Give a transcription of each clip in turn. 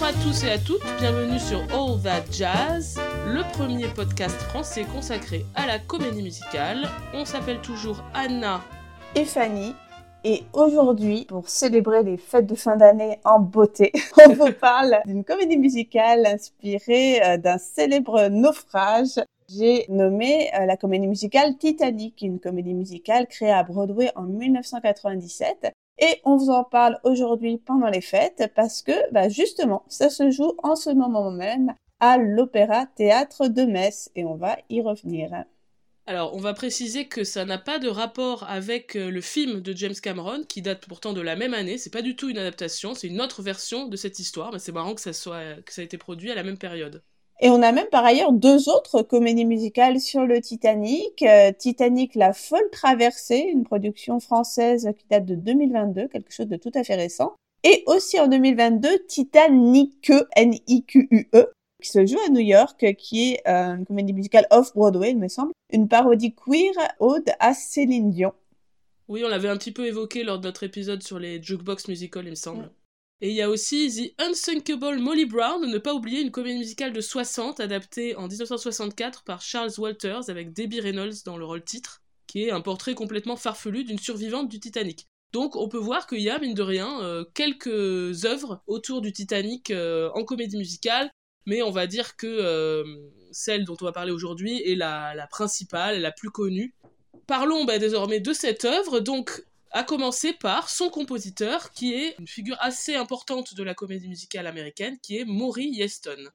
Bonjour à tous et à toutes, bienvenue sur All That Jazz, le premier podcast français consacré à la comédie musicale. On s'appelle toujours Anna et Fanny. Et aujourd'hui, pour célébrer les fêtes de fin d'année en beauté, on vous parle d'une comédie musicale inspirée euh, d'un célèbre naufrage. J'ai nommé euh, la comédie musicale Titanic, une comédie musicale créée à Broadway en 1997 et on vous en parle aujourd'hui pendant les fêtes parce que, bah justement, ça se joue en ce moment même à l'Opéra Théâtre de Metz et on va y revenir. Alors, on va préciser que ça n'a pas de rapport avec euh, le film de James Cameron, qui date pourtant de la même année. C'est pas du tout une adaptation, c'est une autre version de cette histoire. Mais c'est marrant que ça soit que ça ait été produit à la même période. Et on a même par ailleurs deux autres comédies musicales sur le Titanic. Euh, Titanic, La folle traversée, une production française qui date de 2022, quelque chose de tout à fait récent. Et aussi en 2022, Titanic, N-I-Q-U-E, qui se joue à New York, qui est euh, une comédie musicale off-Broadway, il me semble. Une parodie queer, ode à Céline Dion. Oui, on l'avait un petit peu évoqué lors de notre épisode sur les jukebox musicals, il me semble. Et il y a aussi The Unsinkable Molly Brown, ne pas oublier une comédie musicale de 60 adaptée en 1964 par Charles Walters avec Debbie Reynolds dans le rôle titre, qui est un portrait complètement farfelu d'une survivante du Titanic. Donc on peut voir qu'il y a, mine de rien, euh, quelques œuvres autour du Titanic euh, en comédie musicale, mais on va dire que euh, celle dont on va parler aujourd'hui est la, principale, la plus connue. Parlons bah, désormais de cette œuvre, donc à commencer par son compositeur, qui est une figure assez importante de la comédie musicale américaine, qui est Maury Yeston.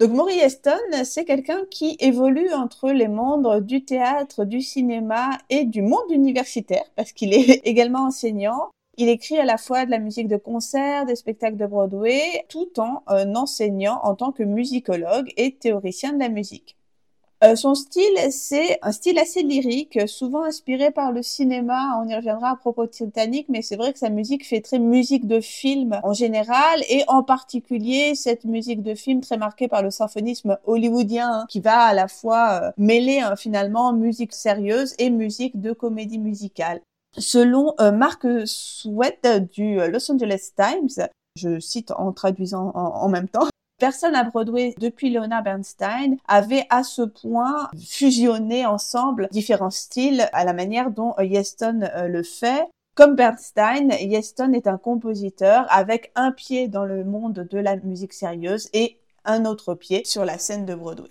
Donc Maury Yeston, c'est quelqu'un qui évolue entre les mondes du théâtre, du cinéma et du monde universitaire, parce qu'il est également enseignant. Il écrit à la fois de la musique de concert, des spectacles de Broadway, tout en euh, enseignant en tant que musicologue et théoricien de la musique. Euh, son style, c'est un style assez lyrique, souvent inspiré par le cinéma. On y reviendra à propos de Titanic, mais c'est vrai que sa musique fait très musique de film en général, et en particulier cette musique de film très marquée par le symphonisme hollywoodien, hein, qui va à la fois euh, mêler hein, finalement musique sérieuse et musique de comédie musicale. Selon euh, Mark Sweat du Los Angeles Times, je cite en traduisant en même temps, Personne à Broadway depuis Leonard Bernstein avait à ce point fusionné ensemble différents styles à la manière dont euh, Yeston euh, le fait. Comme Bernstein, Yeston est un compositeur avec un pied dans le monde de la musique sérieuse et un autre pied sur la scène de Broadway.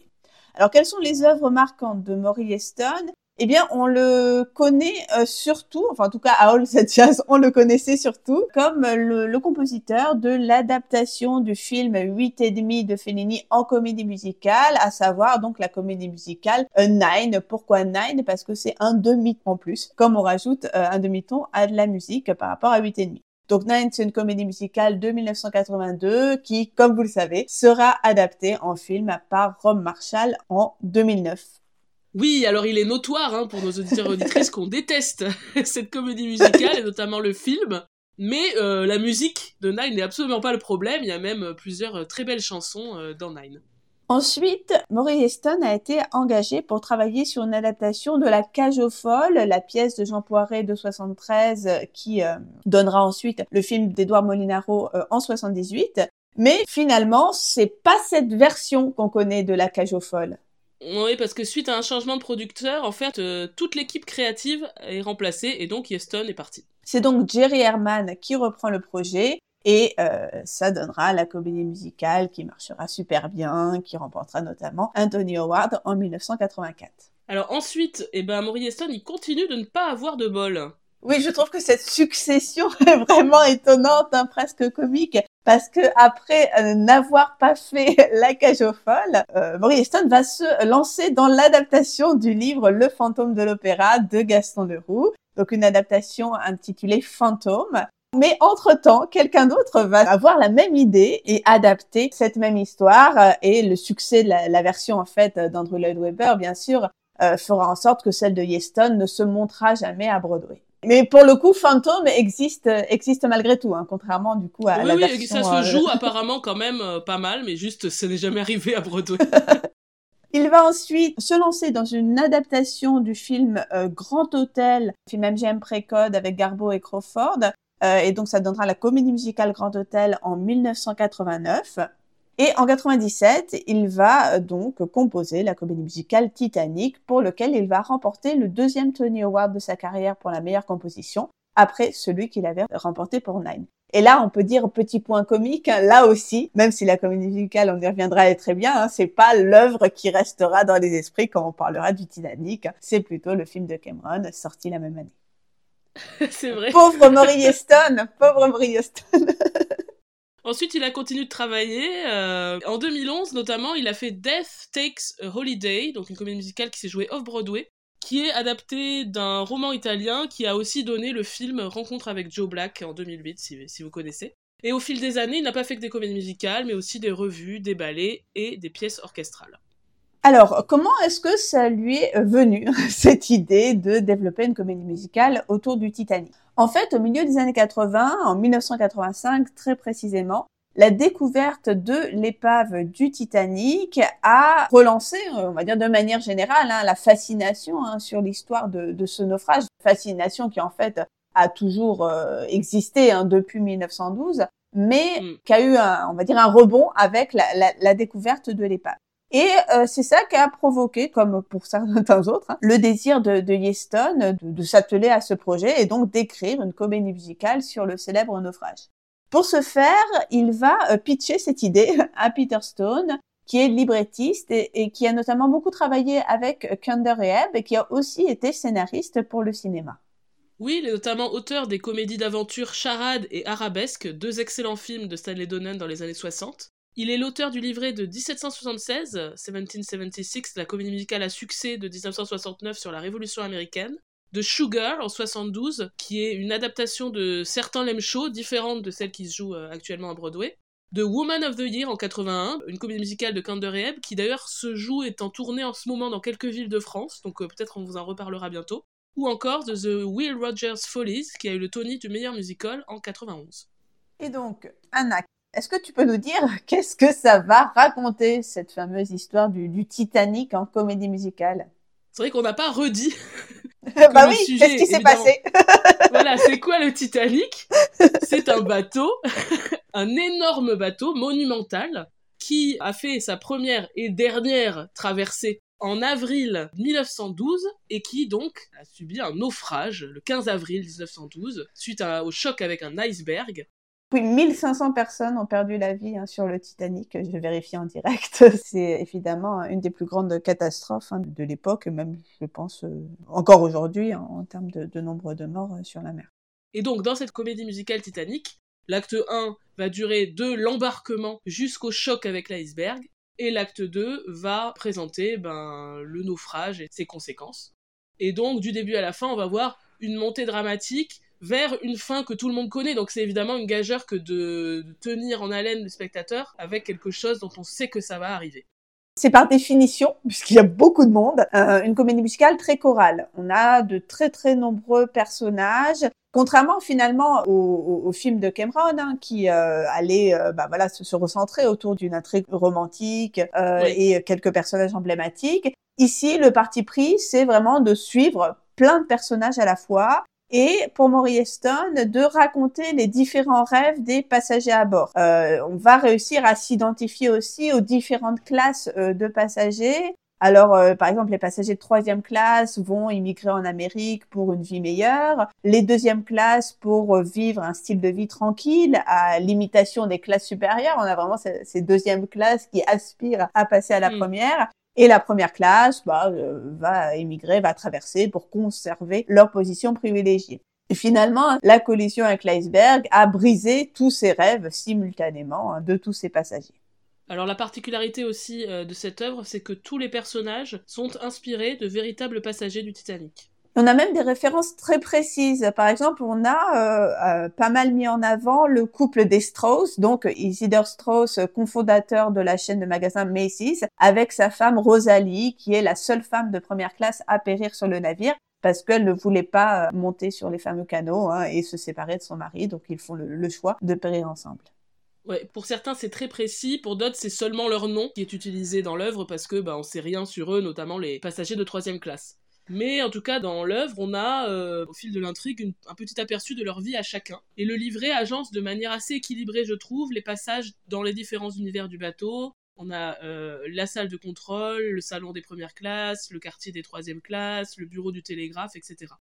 Alors, quelles sont les œuvres marquantes de Maury Yeston? Eh bien, on le connaît euh, surtout, enfin en tout cas à All That Jazz, on le connaissait surtout comme le, compositeur de l'adaptation du film 8 et demi de Fellini en comédie musicale, à savoir donc la comédie musicale euh, Nine. Pourquoi Nine? Parce que c'est un demi-ton en plus, comme on rajoute euh, un demi-ton à de la musique par rapport à 8 et demi. Donc Nine, c'est une comédie musicale de 1982 qui, comme vous le savez, sera adaptée en film par Rob Marshall en 2009. Oui, alors il est notoire hein, pour nos auditeurs et auditrices qu'on déteste cette comédie musicale et notamment le film. Mais euh, la musique de Nine n'est absolument pas le problème. Il y a même euh, plusieurs euh, très belles chansons dans Nine. Ensuite, Maury Heston a été engagé pour travailler sur une adaptation de La Cage aux Folles, la pièce de Jean Poiret de 73 qui donnera ensuite le film d'Edouard Molinaro en 78. Mais finalement, c'est pas cette version qu'on connaît de La Cage aux Folles. Oui, parce que suite à un changement de producteur, en fait, euh, toute l'équipe créative est remplacée et donc Yeston est parti. C'est donc Jerry Herman qui reprend le projet et euh, ça donnera la comédie musicale qui marchera super bien, qui remportera notamment Anthony Howard en 1984. Alors ensuite, eh ben, Maury Yeston, il continue de ne pas avoir de bol. Oui, je trouve que cette succession est vraiment étonnante, hein, presque comique parce que après euh, n'avoir pas fait La cage aux folles, euh, va se lancer dans l'adaptation du livre Le fantôme de l'opéra de Gaston Leroux, donc une adaptation intitulée Fantôme. Mais entre-temps, quelqu'un d'autre va avoir la même idée et adapter cette même histoire euh, et le succès de la, version en fait d'Andrew Lloyd Webber, bien sûr, euh, fera en sorte que celle de Yeston ne se montrera jamais à Broadway. Mais pour le coup, Phantom existe, existe malgré tout, hein, contrairement du coup à la version... Oui, ça se euh, joue apparemment quand même euh, pas mal, mais juste, ce n'est jamais arrivé à Broadway. Il va ensuite se lancer dans une adaptation du film euh, Grand Hôtel, film MGM Précode avec Garbo et Crawford, Euh, et donc, ça donnera la comédie musicale Grand Hôtel en 1989. Et en 97, il va euh, donc composer la comédie musicale Titanic, pour lequel il va remporter le deuxième Tony Award de sa carrière pour la meilleure composition, après celui qu'il avait remporté pour Nine. Et là, on peut dire petit point comique, hein, là aussi, même si la comédie musicale, on y reviendra, est très bien, hein, c'est pas l'œuvre qui restera dans les esprits quand on parlera du Titanic, c'est plutôt le film de Cameron, sorti la même année. c'est vrai. Pauvre Maury Heston, pauvre Maury Heston. Ensuite, il a continué de travailler. Euh, en 2011, notamment, il a fait Death Takes a Holiday, donc une comédie musicale qui s'est jouée off-Broadway qui est adapté d'un roman italien qui a aussi donné le film Rencontre avec Joe Black en 2008, si, vous connaissez. Et au fil des années, il n'a pas fait que des comédies musicales, mais aussi des revues, des ballets et des pièces orchestrales. Alors, comment est-ce que ça lui est venu, cette idée de développer une comédie musicale autour du Titanic? En fait, au milieu des années 80, en 1985 très précisément, la découverte de l'épave du Titanic a relancé, euh, on va dire de manière générale, hein, la fascination hein, sur l'histoire de, ce naufrage, fascination qui en fait a toujours euh, existé hein, depuis 1912, mais mm. qui a eu, un, on va dire, un rebond avec la, découverte de l'épave. Et euh, c'est ça qui a provoqué, comme pour certains autres, le désir de, de Yeston de, s'atteler à ce projet et donc d'écrire une comédie musicale sur le célèbre naufrage. Pour ce faire, il va euh, pitcher cette idée à Peter Stone, qui est librettiste et, qui a notamment beaucoup travaillé avec Kander et Ebb et qui a aussi été scénariste pour le cinéma. Oui, il est notamment auteur des comédies d'aventure Charade et Arabesque, deux excellents films de Stanley Donen dans les années 60. Il est l'auteur du livret de 1776, 1776, la comédie musicale à succès de 1969 sur la Révolution américaine, de Sugar en 72, qui est une adaptation de certains Lem Show, différente de celle qui se joue euh, actuellement à Broadway. De Woman of the Year en 81, une comédie musicale de Kander qui d'ailleurs se joue en tournée en ce moment dans quelques villes de France, donc euh, peut-être on vous en reparlera bientôt. Ou encore de The Will Rogers Follies, qui a eu le Tony du meilleur musical en 91. Et donc, Anna, est-ce que tu peux nous dire qu'est-ce que ça va raconter, cette fameuse histoire du Titanic en comédie musicale? C'est vrai qu'on n'a pas redit bah oui, qu'est-ce qui s'est passé? Voilà, c'est quoi le Titanic? C'est un bateau, un énorme bateau monumental qui a fait sa première et dernière traversée en avril 1912 et qui donc a subi un naufrage le 15 avril 1912 suite au choc avec un iceberg oui, 1500 personnes ont perdu la vie hein, sur le Titanic. Je vérifie en direct. C'est évidemment une des plus grandes catastrophes hein, de l'époque, même je pense euh, encore aujourd'hui hein, en termes de, nombre de morts euh, sur la mer. Et donc dans cette comédie musicale Titanic, l'acte 1 va durer de l'embarquement jusqu'au choc avec l'iceberg, et l'acte 2 va présenter ben, le naufrage et ses conséquences. Et donc du début à la fin, on va voir une montée dramatique vers une fin que tout le monde connaît. Donc c'est évidemment une gageure que de, tenir en haleine le spectateur avec quelque chose dont on sait que ça va arriver. C'est par définition, puisqu'il y a beaucoup de monde, euh, une comédie musicale très chorale. On a de très très nombreux personnages, contrairement finalement au, film de Cameron, hein, qui euh, allait euh, bah, voilà, se, recentrer autour d'une intrigue romantique et quelques personnages emblématiques. Ici, le parti pris, c'est vraiment de suivre plein de personnages à la fois et pour Maury Stone de raconter les différents rêves des passagers à bord. Euh, on va réussir à s'identifier aussi aux différentes classes euh, de passagers. Alors, euh, par exemple, les passagers de troisième classe vont immigrer en Amérique pour une vie meilleure. Les deuxième classes pour vivre un style de vie tranquille, à l'imitation des classes supérieures. On a vraiment ces, deuxièmes classes qui aspirent à passer à la mm. première. Et la première classe bah, euh, va émigrer, va traverser pour conserver leur position privilégiée. Et finalement, la collision avec l'iceberg a brisé tous ces rêves simultanément hein, de tous ces passagers. Alors la particularité aussi euh, de cette œuvre, c'est que tous les personnages sont inspirés de véritables passagers du Titanic. On a même des références très précises. Par exemple, on a euh, euh, pas mal mis en avant le couple des Strauss, donc Isidore Strauss, cofondateur de la chaîne de magasins Macy's, avec sa femme Rosalie, qui est la seule femme de première classe à périr sur le navire parce qu'elle ne voulait pas euh, monter sur les fameux canaux hein, et se séparer de son mari, donc ils font le, choix de périr ensemble. Ouais, pour certains c'est très précis, pour d'autres c'est seulement leur nom qui est utilisé dans l'œuvre parce que bah, on sait rien sur eux, notamment les passagers de troisième classe. Mais en tout cas, dans l'œuvre, on a, euh, au fil de l'intrigue, un petit aperçu de leur vie à chacun. Et le livret agence de manière assez équilibrée, je trouve, les passages dans les différents univers du bateau. On a euh, la salle de contrôle, le salon des premières classes, le quartier des troisième classes, le bureau du télégraphe, etc.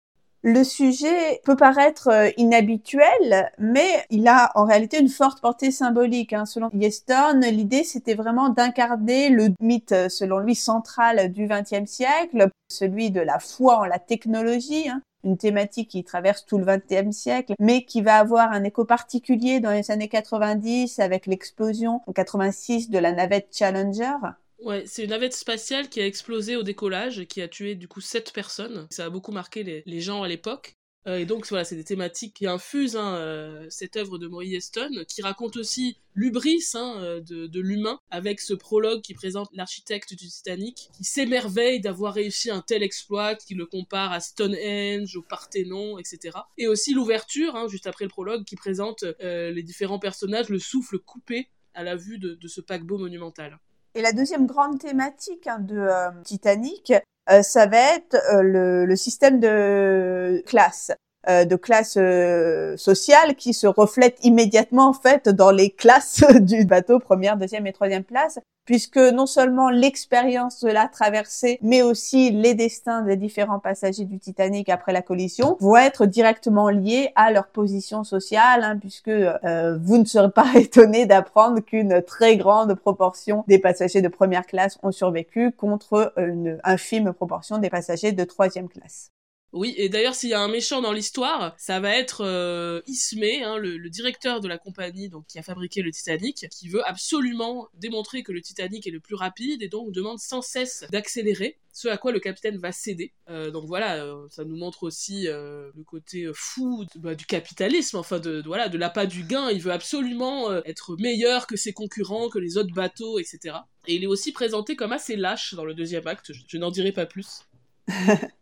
Le sujet peut paraître euh, inhabituel, mais il a en réalité une forte portée symbolique. Hein. Selon Yeston, l'idée c'était vraiment d'incarner le mythe, selon lui, central du XXe siècle, celui de la foi en la technologie, hein. une thématique qui traverse tout le XXe siècle, mais qui va avoir un écho particulier dans les années 90 avec l'explosion en 86 de la navette Challenger. Ouais, c'est une navette spatiale qui a explosé au décollage qui a tué du coup sept personnes. Ça a beaucoup marqué les, gens à l'époque. Euh, et donc voilà, c'est des thématiques qui infusent hein, euh, cette œuvre de Maurice Eston, qui raconte aussi l'ubris hein, euh, de, l'humain, avec ce prologue qui présente l'architecte du Titanic, qui s'émerveille d'avoir réussi un tel exploit, qui le compare à Stonehenge, au Parthénon, etc. Et aussi l'ouverture, hein, juste après le prologue, qui présente les différents personnages, le souffle coupé à la vue de ce paquebot monumental. Et la deuxième grande thématique hein, de euh, Titanic, euh, ça va être euh, le, le, système de classe. Euh, de classe euh, sociale qui se reflète immédiatement en fait dans les classes du bateau première, deuxième et troisième place, puisque non seulement l'expérience de la traversée, mais aussi les destins des différents passagers du Titanic après la collision vont être directement liés à leur position sociale, hein, puisque euh, vous ne serez pas étonné d'apprendre qu'une très grande proportion des passagers de première classe ont survécu contre une infime proportion des passagers de troisième classe. Oui, et d'ailleurs, s'il y a un méchant dans l'histoire, ça va être euh, Ismay, hein, le, directeur de la compagnie donc, qui a fabriqué le Titanic, qui veut absolument démontrer que le Titanic est le plus rapide et donc demande sans cesse d'accélérer, ce à quoi le capitaine va céder. Euh, donc voilà, euh, ça nous montre aussi le côté fou bah, du capitalisme, enfin de, voilà, de l'appât du gain. Il veut absolument être meilleur que ses concurrents, que les autres bateaux, etc. Et il est aussi présenté comme assez lâche dans le deuxième acte, je n'en dirai pas plus.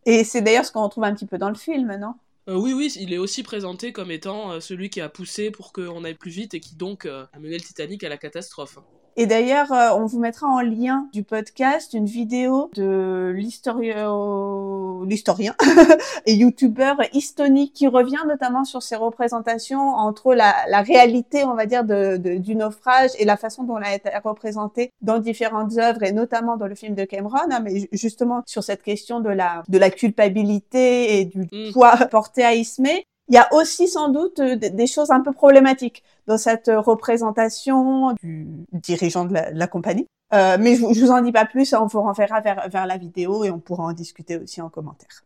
Et c'est d'ailleurs ce qu'on retrouve un petit peu dans le film, non? Euh, oui, oui, il est aussi présenté comme étant euh, celui qui a poussé pour qu'on aille plus vite et qui donc euh, a mené le Titanic à la catastrophe. Et d'ailleurs, euh, on vous mettra en lien du podcast une vidéo de l'historien et youtubeur Istoni qui revient notamment sur ses représentations entre la, réalité, on va dire, de, du naufrage et la façon dont elle a été représentée dans différentes œuvres et notamment dans le film de Cameron, hein, mais justement sur cette question de la, de la culpabilité et du mm. poids porté à Ismay il y a aussi sans doute euh, des choses un peu problématiques dans cette euh, représentation du dirigeant de la, compagnie. Euh, mais je, je vous en dis pas plus, on vous renverra vers, vers la vidéo et on pourra en discuter aussi en commentaire.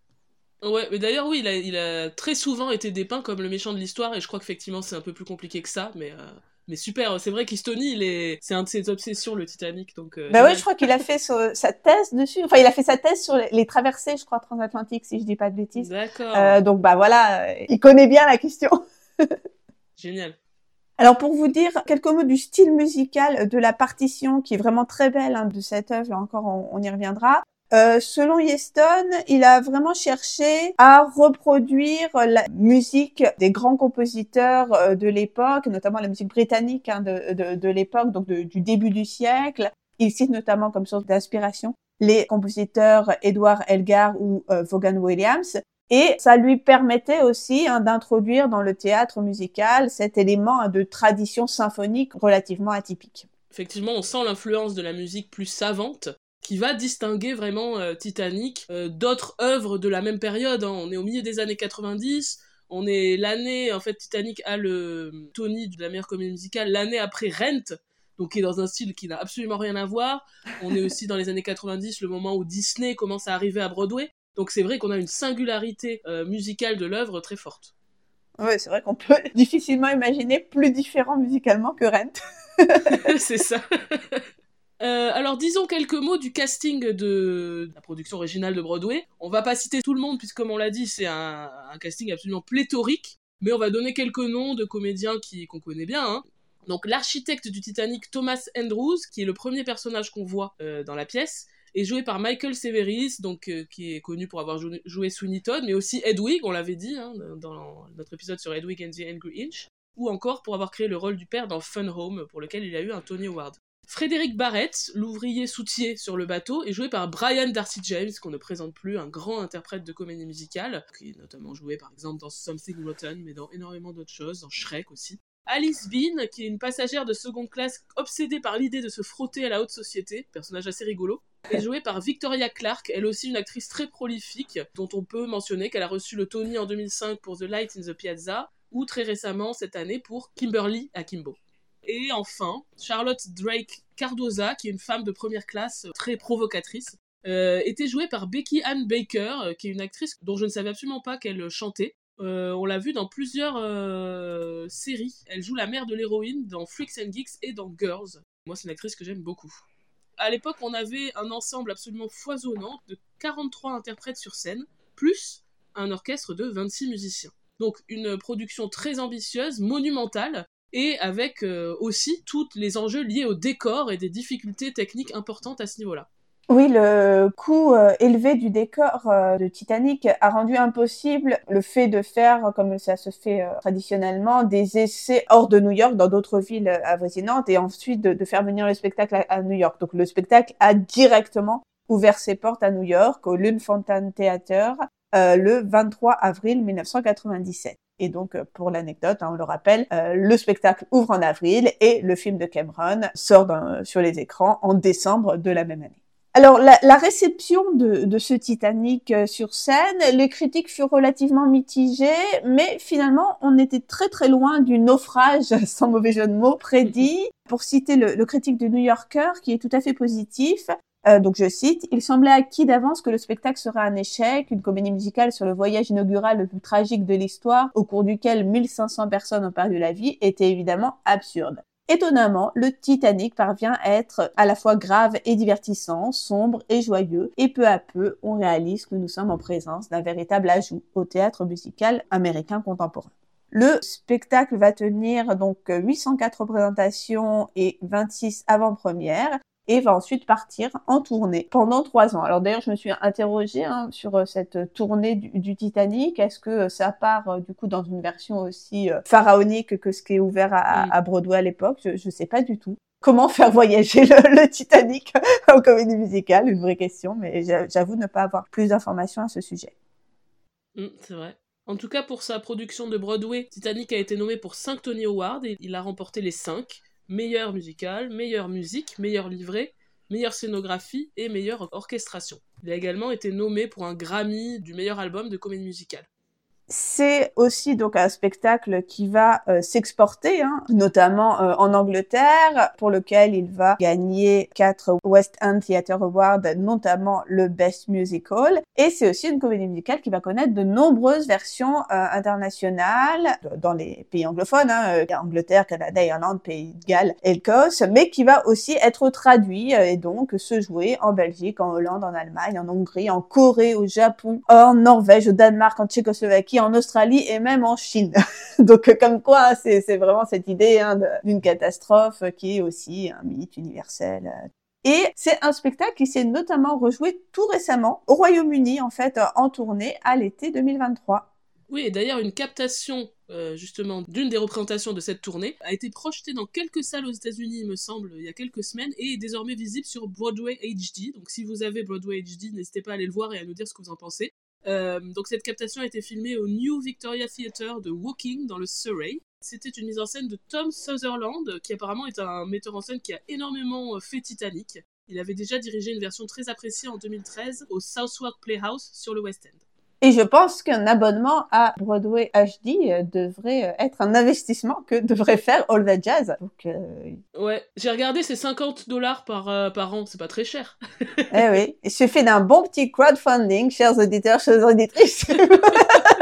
Ouais, mais d'ailleurs, oui, il a, il a, très souvent été dépeint comme le méchant de l'histoire, et je crois qu'effectivement c'est un peu plus compliqué que ça, mais mais super, c'est vrai est, c'est un de ses obsessions, le Titanic, donc. Euh, bah ouais, je crois qu'il a fait sa thèse dessus. Enfin, il a fait sa thèse sur les, traversées, je crois, transatlantiques, si je dis pas de bêtises. D'accord. Euh, donc bah voilà, il connaît bien la question. Génial. Alors pour vous dire quelques mots du style musical de la partition qui est vraiment très belle hein, de cette œuvre, là encore on y reviendra. Euh, selon Yeston, il a vraiment cherché à reproduire la musique des grands compositeurs euh, de l'époque, notamment la musique britannique hein, de, l'époque, donc du début du siècle. Il cite notamment comme source d'inspiration les compositeurs Edward Elgar ou euh, Vaughan Williams. Et ça lui permettait aussi hein, d'introduire dans le théâtre musical cet élément hein, de tradition symphonique relativement atypique. Effectivement, on sent l'influence de la musique plus savante qui va distinguer vraiment euh, Titanic euh, d'autres œuvres de la même période. Hein. On est au milieu des années 90, on est l'année, en fait, Titanic a le Tony de la meilleure comédie musicale l'année après Rent, donc qui est dans un style qui n'a absolument rien à voir. On est aussi dans les années 90, le moment où Disney commence à arriver à Broadway. Donc c'est vrai qu'on a une singularité euh, musicale de l'œuvre très forte. Ouais, c'est vrai qu'on peut difficilement imaginer plus différent musicalement que Rent. c'est ça. Euh, alors disons quelques mots du casting de la production originale de Broadway. On va pas citer tout le monde puisque comme on l'a dit c'est un, casting absolument pléthorique, mais on va donner quelques noms de comédiens qu'on connaît bien. Hein. Donc l'architecte du Titanic Thomas Andrews, qui est le premier personnage qu'on voit euh, dans la pièce, est joué par Michael Severis, donc euh, qui est connu pour avoir joué, Sweeney Todd, mais aussi Edwig, on l'avait dit hein, dans notre épisode sur Edwig and the Angry Inch, ou encore pour avoir créé le rôle du père dans Fun Home, pour lequel il a eu un Tony Award. Frédéric Barrett, l'ouvrier soutier sur le bateau, est joué par Brian Darcy James, qu'on ne présente plus, un grand interprète de comédie musicale, qui est notamment joué par exemple dans Something Rotten, mais dans énormément d'autres choses, dans Shrek aussi. Alice Bean, qui est une passagère de seconde classe obsédée par l'idée de se frotter à la haute société, personnage assez rigolo, est jouée par Victoria Clark, elle aussi une actrice très prolifique, dont on peut mentionner qu'elle a reçu le Tony en 2005 pour The Light in the Piazza, ou très récemment cette année pour Kimberly Akimbo. Et enfin, Charlotte Drake Cardoza, qui est une femme de première classe très provocatrice, euh, était jouée par Becky Ann Baker, euh, qui est une actrice dont je ne savais absolument pas qu'elle chantait. Euh, on l'a vue dans plusieurs séries. Elle joue la mère de l'héroïne dans Freaks and Geeks et dans Girls. Moi, c'est une actrice que j'aime beaucoup. À l'époque, on avait un ensemble absolument foisonnant de 43 interprètes sur scène, plus un orchestre de 26 musiciens. Donc une production très ambitieuse, monumentale, et avec euh, aussi tous les enjeux liés au décor et des difficultés techniques importantes à ce niveau-là. Oui, le coût euh, élevé du décor euh, de Titanic a rendu impossible le fait de faire, comme ça se fait traditionnellement, des essais hors de New York, dans d'autres villes avoisinantes, et ensuite de, faire venir le spectacle à, New York. Donc le spectacle a directement ouvert ses portes à New York, au Lune Fontaine Theater, le 23 avril 1997. Et donc, euh, pour l'anecdote, hein, on le rappelle, euh, le spectacle ouvre en avril et le film de Cameron sort sur les écrans en décembre de la même année. Alors, la, la réception de, de, ce Titanic euh, sur scène, les critiques furent relativement mitigées, mais finalement, on était très très loin du naufrage, sans mauvais jeu de mots, prédit. Pour citer le, le critique du New Yorker, qui est tout à fait positif, euh, donc je cite, il semblait acquis d'avance que le spectacle serait un échec, une comédie musicale sur le voyage inaugural le plus tragique de l'histoire, au cours duquel 1500 personnes ont perdu la vie, était évidemment absurde. Étonnamment, le Titanic parvient à être à la fois grave et divertissant, sombre et joyeux, et peu à peu, on réalise que nous sommes en présence d'un véritable ajout au théâtre musical américain contemporain. Le spectacle va tenir donc 804 représentations et 26 avant-premières et va ensuite partir en tournée pendant trois ans. Alors d'ailleurs, je me suis interrogée hein, sur euh, cette tournée du, Titanic. Est-ce que euh, ça part euh, du coup dans une version aussi pharaonique que ce qui est ouvert à, Broadway à l'époque? Je ne sais pas du tout. Comment faire voyager le, Titanic en comédie musicale? Une vraie question, mais j'avoue ne pas avoir plus d'informations à ce sujet. Mmh, c'est vrai. En tout cas, pour sa production de Broadway, Titanic a été nommé pour 5 Tony Awards et il a remporté les 5 meilleur musical, meilleure musique, meilleur livret, meilleure scénographie et meilleure orchestration. Il a également été nommé pour un Grammy du meilleur album de comédie musicale. C'est aussi donc un spectacle qui va euh, s'exporter, hein, notamment euh, en Angleterre, pour lequel il va gagner quatre West End Theatre Awards, notamment le Best Musical. Et c'est aussi une comédie musicale qui va connaître de nombreuses versions euh, internationales dans les pays anglophones, hein, Angleterre, Canada, Irlande, Pays de Galles, Écosse, mais qui va aussi être traduit et donc se jouer en Belgique, en Hollande, en Allemagne, en Hongrie, en Corée, au Japon, en Norvège, au Danemark, en Tchécoslovaquie en Australie et même en Chine. Donc euh, comme quoi, c'est vraiment cette idée hein, d'une catastrophe qui est aussi un mythe universel. Et c'est un spectacle qui s'est notamment rejoué tout récemment au Royaume-Uni, en fait, en tournée à l'été 2023. Oui, et d'ailleurs, une captation euh, justement d'une des représentations de cette tournée a été projetée dans quelques salles aux États-Unis, il me semble, il y a quelques semaines, et est désormais visible sur Broadway HD. Donc si vous avez Broadway HD, n'hésitez pas à aller le voir et à nous dire ce que vous en pensez. Euh, donc cette captation a été filmée au New Victoria Theatre de Woking dans le Surrey. C'était une mise en scène de Tom Sutherland, qui apparemment est un metteur en scène qui a énormément euh, fait Titanic. Il avait déjà dirigé une version très appréciée en 2013 au Southwark Playhouse sur le West End. Et je pense qu'un abonnement à Broadway HD euh, devrait euh, être un investissement que devrait faire All That Jazz. Euh, ouais, j'ai regardé, c'est 50 dollars par, par an, c'est pas très cher. eh oui, il suffit d'un bon petit crowdfunding, chers auditeurs, chers auditrices.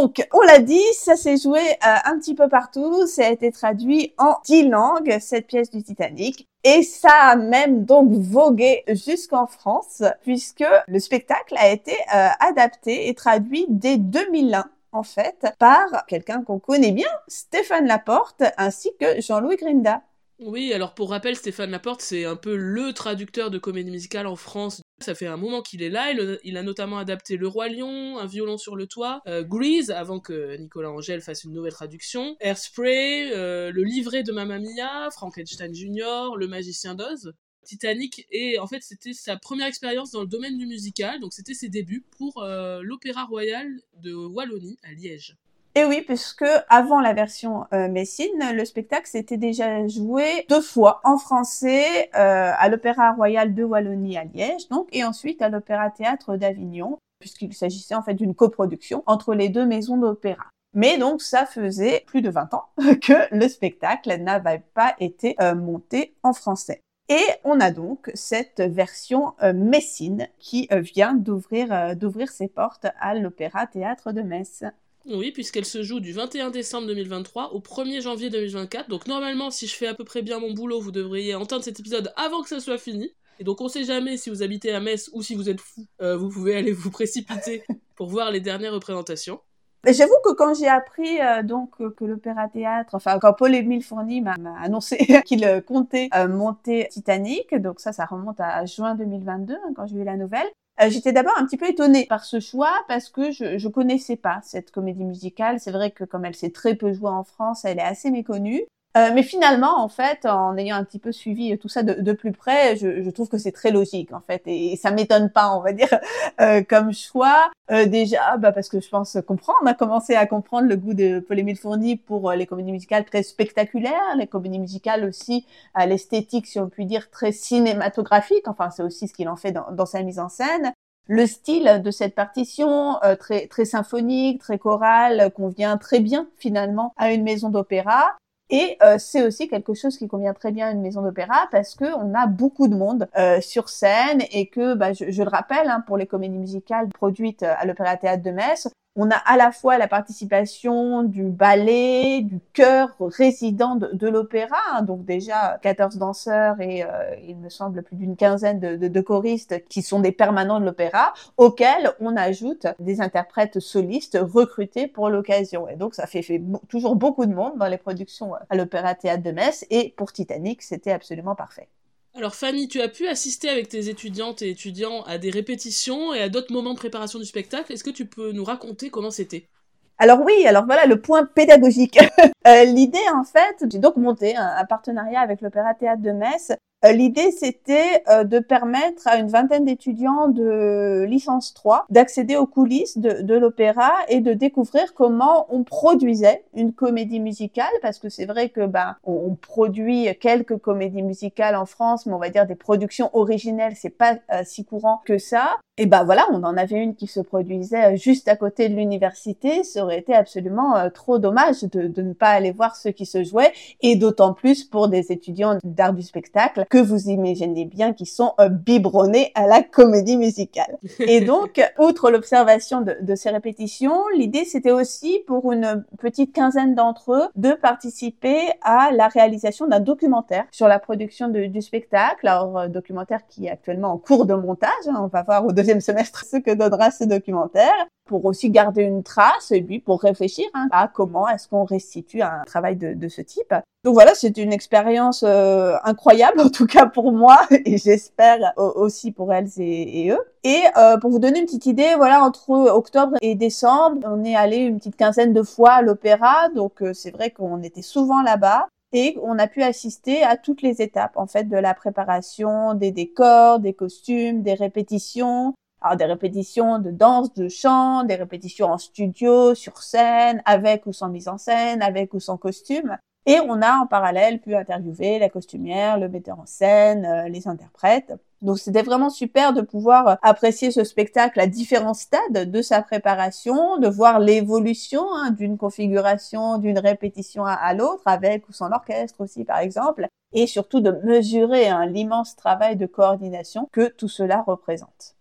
donc, on l'a dit, ça s'est joué euh, un petit peu partout, ça a été traduit en dix langues, cette pièce du Titanic. Et ça a même donc vogué jusqu'en France, puisque le spectacle a été euh, adapté et traduit dès 2001 en fait, par quelqu'un qu'on connaît bien, Stéphane Laporte, ainsi que Jean-Louis Grinda. Oui, alors pour rappel, Stéphane Laporte, c'est un peu le traducteur de comédie musicale en France. Ça fait un moment qu'il est là. Il, a notamment adapté Le Roi Lion, Un violon sur le toit, euh, Grease, avant que Nicolas Angèle fasse une nouvelle traduction, Airspray, euh, Le livret de Mamma Mia, Frankenstein Jr., Le magicien d'Oz. Titanic et en fait c'était sa première expérience dans le domaine du musical, donc c'était ses débuts pour euh, l'Opéra Royal de Wallonie à Liège. Et oui, puisque avant la version euh, Messine, le spectacle s'était déjà joué deux fois en français euh, à l'Opéra Royal de Wallonie à Liège, donc, et ensuite à l'Opéra Théâtre d'Avignon, puisqu'il s'agissait en fait d'une coproduction entre les deux maisons d'opéra. Mais donc ça faisait plus de 20 ans que le spectacle n'avait pas été euh, monté en français. Et on a donc cette version Messine qui vient d'ouvrir d'ouvrir ses portes à l'Opéra Théâtre de Metz. Oui, puisqu'elle se joue du 21 décembre 2023 au 1er janvier 2024. Donc normalement, si je fais à peu près bien mon boulot, vous devriez entendre cet épisode avant que ça soit fini. Et donc on sait jamais si vous habitez à Metz ou si vous êtes fou, euh, vous pouvez aller vous précipiter pour voir les dernières représentations. J'avoue que quand j'ai appris euh, donc que l'Opéra Théâtre, enfin quand Paul-Émile Fourny m'a annoncé qu'il euh, comptait monter Titanic, donc ça, ça remonte à juin 2022 hein, quand j'ai eu la nouvelle. Euh, j'étais d'abord un petit peu étonnée par ce choix parce que je, je connaissais pas cette comédie musicale. C'est vrai que comme elle s'est très peu jouée en France, elle est assez méconnue. Euh, mais finalement, en fait, en ayant un petit peu suivi tout ça de, plus près, je, je, trouve que c'est très logique, en fait, et, ça m'étonne pas, on va dire, euh, comme choix. Euh, déjà, bah, parce que je pense comprendre, on a commencé à comprendre le goût de Paul-Émile Fourny pour euh, les comédies musicales très spectaculaires, les comédies musicales aussi à l'esthétique, si on peut dire, très cinématographique. Enfin, c'est aussi ce qu'il en fait dans, dans, sa mise en scène. Le style de cette partition, euh, très, très symphonique, très chorale, convient très bien finalement à une maison d'opéra. Et euh, c'est aussi quelque chose qui convient très bien à une maison d'opéra parce que on a beaucoup de monde euh, sur scène et que, bah, je, je, le rappelle, hein, pour les comédies musicales produites à l'Opéra Théâtre de Metz, on a à la fois la participation du ballet, du chœur résident de, l'opéra, hein, donc déjà 14 danseurs et euh, il me semble plus d'une quinzaine de, de, choristes qui sont des permanents de l'opéra, auxquels on ajoute des interprètes solistes recrutés pour l'occasion. Et donc ça fait, fait toujours beaucoup de monde dans les productions à l'Opéra Théâtre de Metz et pour Titanic, c'était absolument parfait. Alors Fanny, tu as pu assister avec tes étudiantes et étudiants à des répétitions et à d'autres moments de préparation du spectacle. Est-ce que tu peux nous raconter comment c'était? Alors oui, alors voilà le point pédagogique. Euh, l'idée en fait, j'ai donc monté un partenariat avec l'Opéra Théâtre de Metz l'idée, c'était euh, de permettre à une vingtaine d'étudiants de licence 3 d'accéder aux coulisses de, de l'opéra et de découvrir comment on produisait une comédie musicale, parce que c'est vrai que ben on, produit quelques comédies musicales en France, mais on va dire des productions originelles, c'est pas euh, si courant que ça. Et ben voilà, on en avait une qui se produisait juste à côté de l'université. Ça aurait été absolument trop dommage de, de ne pas aller voir ce qui se jouait, et d'autant plus pour des étudiants d'art du spectacle que vous imaginez bien qui sont euh, biberonnés à la comédie musicale. Et donc, outre l'observation de, de, ces répétitions, l'idée c'était aussi pour une petite quinzaine d'entre eux de participer à la réalisation d'un documentaire sur la production de, du spectacle. Alors, euh, documentaire qui est actuellement en cours de montage. Hein. on va voir au deuxième semestre ce que donnera ce documentaire pour aussi garder une trace et puis pour réfléchir hein, à comment est-ce qu'on restitue un travail de, ce type. Donc voilà, c'est une expérience euh, incroyable en tout cas pour moi et j'espère aussi pour elles et, eux. Et euh, pour vous donner une petite idée, voilà, entre octobre et décembre, on est allé une petite quinzaine de fois à l'opéra, donc euh, c'est vrai qu'on était souvent là-bas et on a pu assister à toutes les étapes en fait de la préparation des décors, des costumes, des répétitions, alors des répétitions de danse, de chant, des répétitions en studio, sur scène, avec ou sans mise en scène, avec ou sans costume. Et on a en parallèle pu interviewer la costumière, le metteur en scène, euh, les interprètes. Donc c'était vraiment super de pouvoir apprécier ce spectacle à différents stades de sa préparation, de voir l'évolution hein, d'une configuration, d'une répétition à, l'autre, avec ou sans l'orchestre aussi par exemple, et surtout de mesurer hein, l'immense travail de coordination que tout cela représente.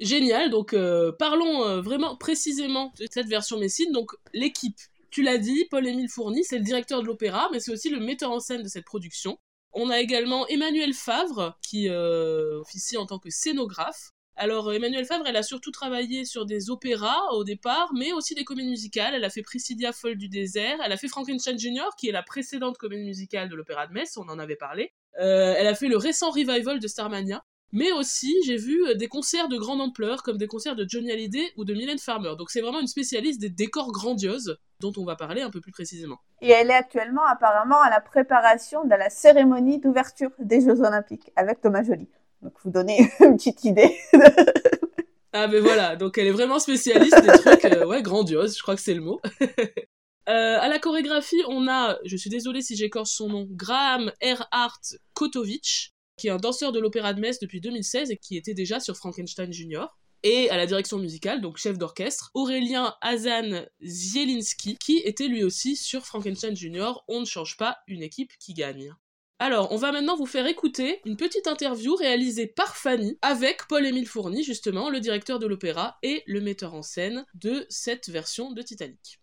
Génial, donc euh, parlons euh, vraiment précisément de cette version Messine. Donc l'équipe, tu l'as dit, Paul-Émile Fourny, c'est le directeur de l'opéra, mais c'est aussi le metteur en scène de cette production. On a également Emmanuel Favre, qui euh, officie en tant que scénographe. Alors Emmanuel Favre, elle a surtout travaillé sur des opéras au départ, mais aussi des comédies musicales. Elle a fait Priscilla folle du désert, elle a fait Frankenstein Junior, qui est la précédente comédie musicale de l'opéra de Metz, on en avait parlé. elle a fait le récent revival de Starmania. Mais aussi, j'ai vu euh, des concerts de grande ampleur, comme des concerts de Johnny Hallyday ou de Mylène Farmer. Donc c'est vraiment une spécialiste des décors grandioses, dont on va parler un peu plus précisément. Et elle est actuellement apparemment à la préparation de la cérémonie d'ouverture des Jeux Olympiques avec Thomas Joly. Donc vous donnez une petite idée. ah ben voilà, donc elle est vraiment spécialiste des trucs, euh, ouais, grandioses, je crois que c'est le mot. Euh, à la chorégraphie, on a, je suis désolée si j'écorce son nom, Graham Erhard Kotovic, qui est un danseur de l'Opéra de Metz depuis 2016 et qui était déjà sur Frankenstein Junior. Et à la direction musicale, donc chef d'orchestre, Aurélien Hazan Zielinski, qui était lui aussi sur Frankenstein Junior. On ne change pas une équipe qui gagne. Alors, on va maintenant vous faire écouter une petite interview réalisée par Fanny avec Paul-Émile Fourny, justement, le directeur de l'opéra et le metteur en scène de cette version de Titanic.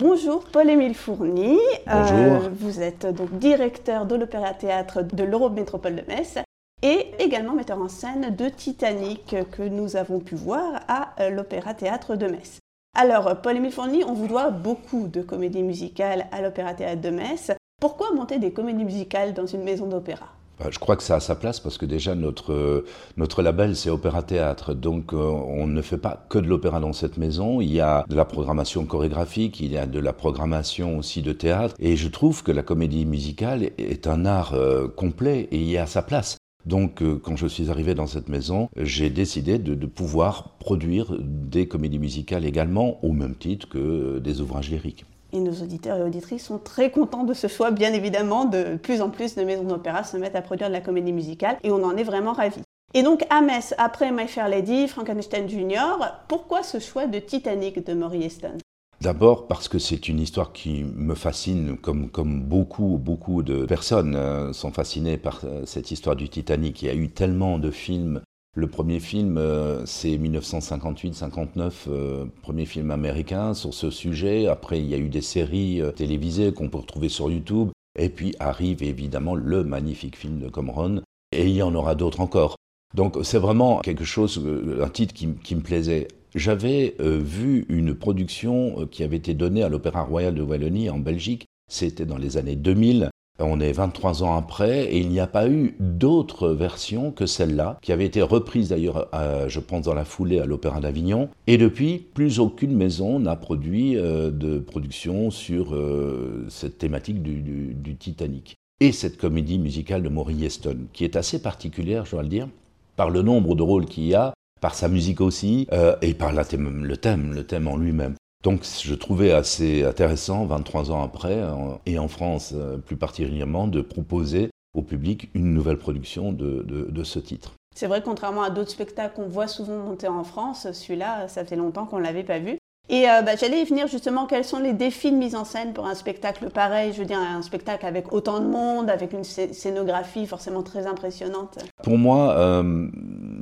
Bonjour, Paul-Émile Fourny. Bonjour. Euh, vous êtes donc directeur de l'Opéra-Théâtre de l'Eurométropole de Metz et également metteur en scène de Titanic que nous avons pu voir à euh, l'Opéra-Théâtre de Metz. Alors, Paul-Émile Fourny, on vous doit beaucoup de comédies musicales à l'Opéra-Théâtre de Metz. Pourquoi monter des comédies musicales dans une maison d'opéra? Je crois que ça a sa place parce que déjà notre, notre label c'est Opéra Théâtre, donc euh, on ne fait pas que de l'opéra dans cette maison, il y a de la programmation chorégraphique, il y a de la programmation aussi de théâtre, et je trouve que la comédie musicale est un art euh, complet et il y a sa place. Donc, euh, quand je suis arrivé dans cette maison, j'ai décidé de, de, pouvoir produire des comédies musicales également, au même titre que des ouvrages lyriques. Et nos auditeurs et auditrices sont très contents de ce choix, bien évidemment, de plus en plus de maisons d'opéra se mettent à produire de la comédie musicale, et on en est vraiment ravis. Et donc à Metz, après My Fair Lady, Frankenstein Jr., pourquoi ce choix de Titanic de Maury Heston? D'abord parce que c'est une histoire qui me fascine, comme, comme beaucoup, beaucoup de personnes euh, sont fascinées par euh, cette histoire du Titanic. Il y a eu tellement de films le premier film, euh, c'est 1958-59, euh, premier film américain sur ce sujet. Après, il y a eu des séries euh, télévisées qu'on peut retrouver sur YouTube. Et puis arrive évidemment le magnifique film de Cameron. Et il y en aura d'autres encore. Donc c'est vraiment quelque chose, un titre qui, qui me plaisait. J'avais vu une production qui avait été donnée à l'Opéra Royal de Wallonie en Belgique. C'était dans les années 2000 on est 23 ans après et il n'y a pas eu d'autre version que celle-là, qui avait été reprise d'ailleurs, je pense, dans la foulée à l'Opéra d'Avignon. Et depuis, plus aucune maison n'a produit euh, de production sur euh, cette thématique du, Titanic. Et cette comédie musicale de Maury Heston, qui est assez particulière, je dois le dire, par le nombre de rôles qu'il y a, par sa musique aussi, euh, et par le thème, le thème en lui-même. Donc je trouvais assez intéressant, 23 ans après, et en France euh, plus particulièrement, de proposer au public une nouvelle production de, ce titre. C'est vrai, contrairement à d'autres spectacles qu'on voit souvent monter en France, celui-là, ça fait longtemps qu'on ne l'avait pas vu. Et euh, bah, j'allais y venir justement, quels sont les défis de mise en scène pour un spectacle pareil? Je veux dire, un spectacle avec autant de monde, avec une scénographie forcément très impressionnante. Pour moi, euh,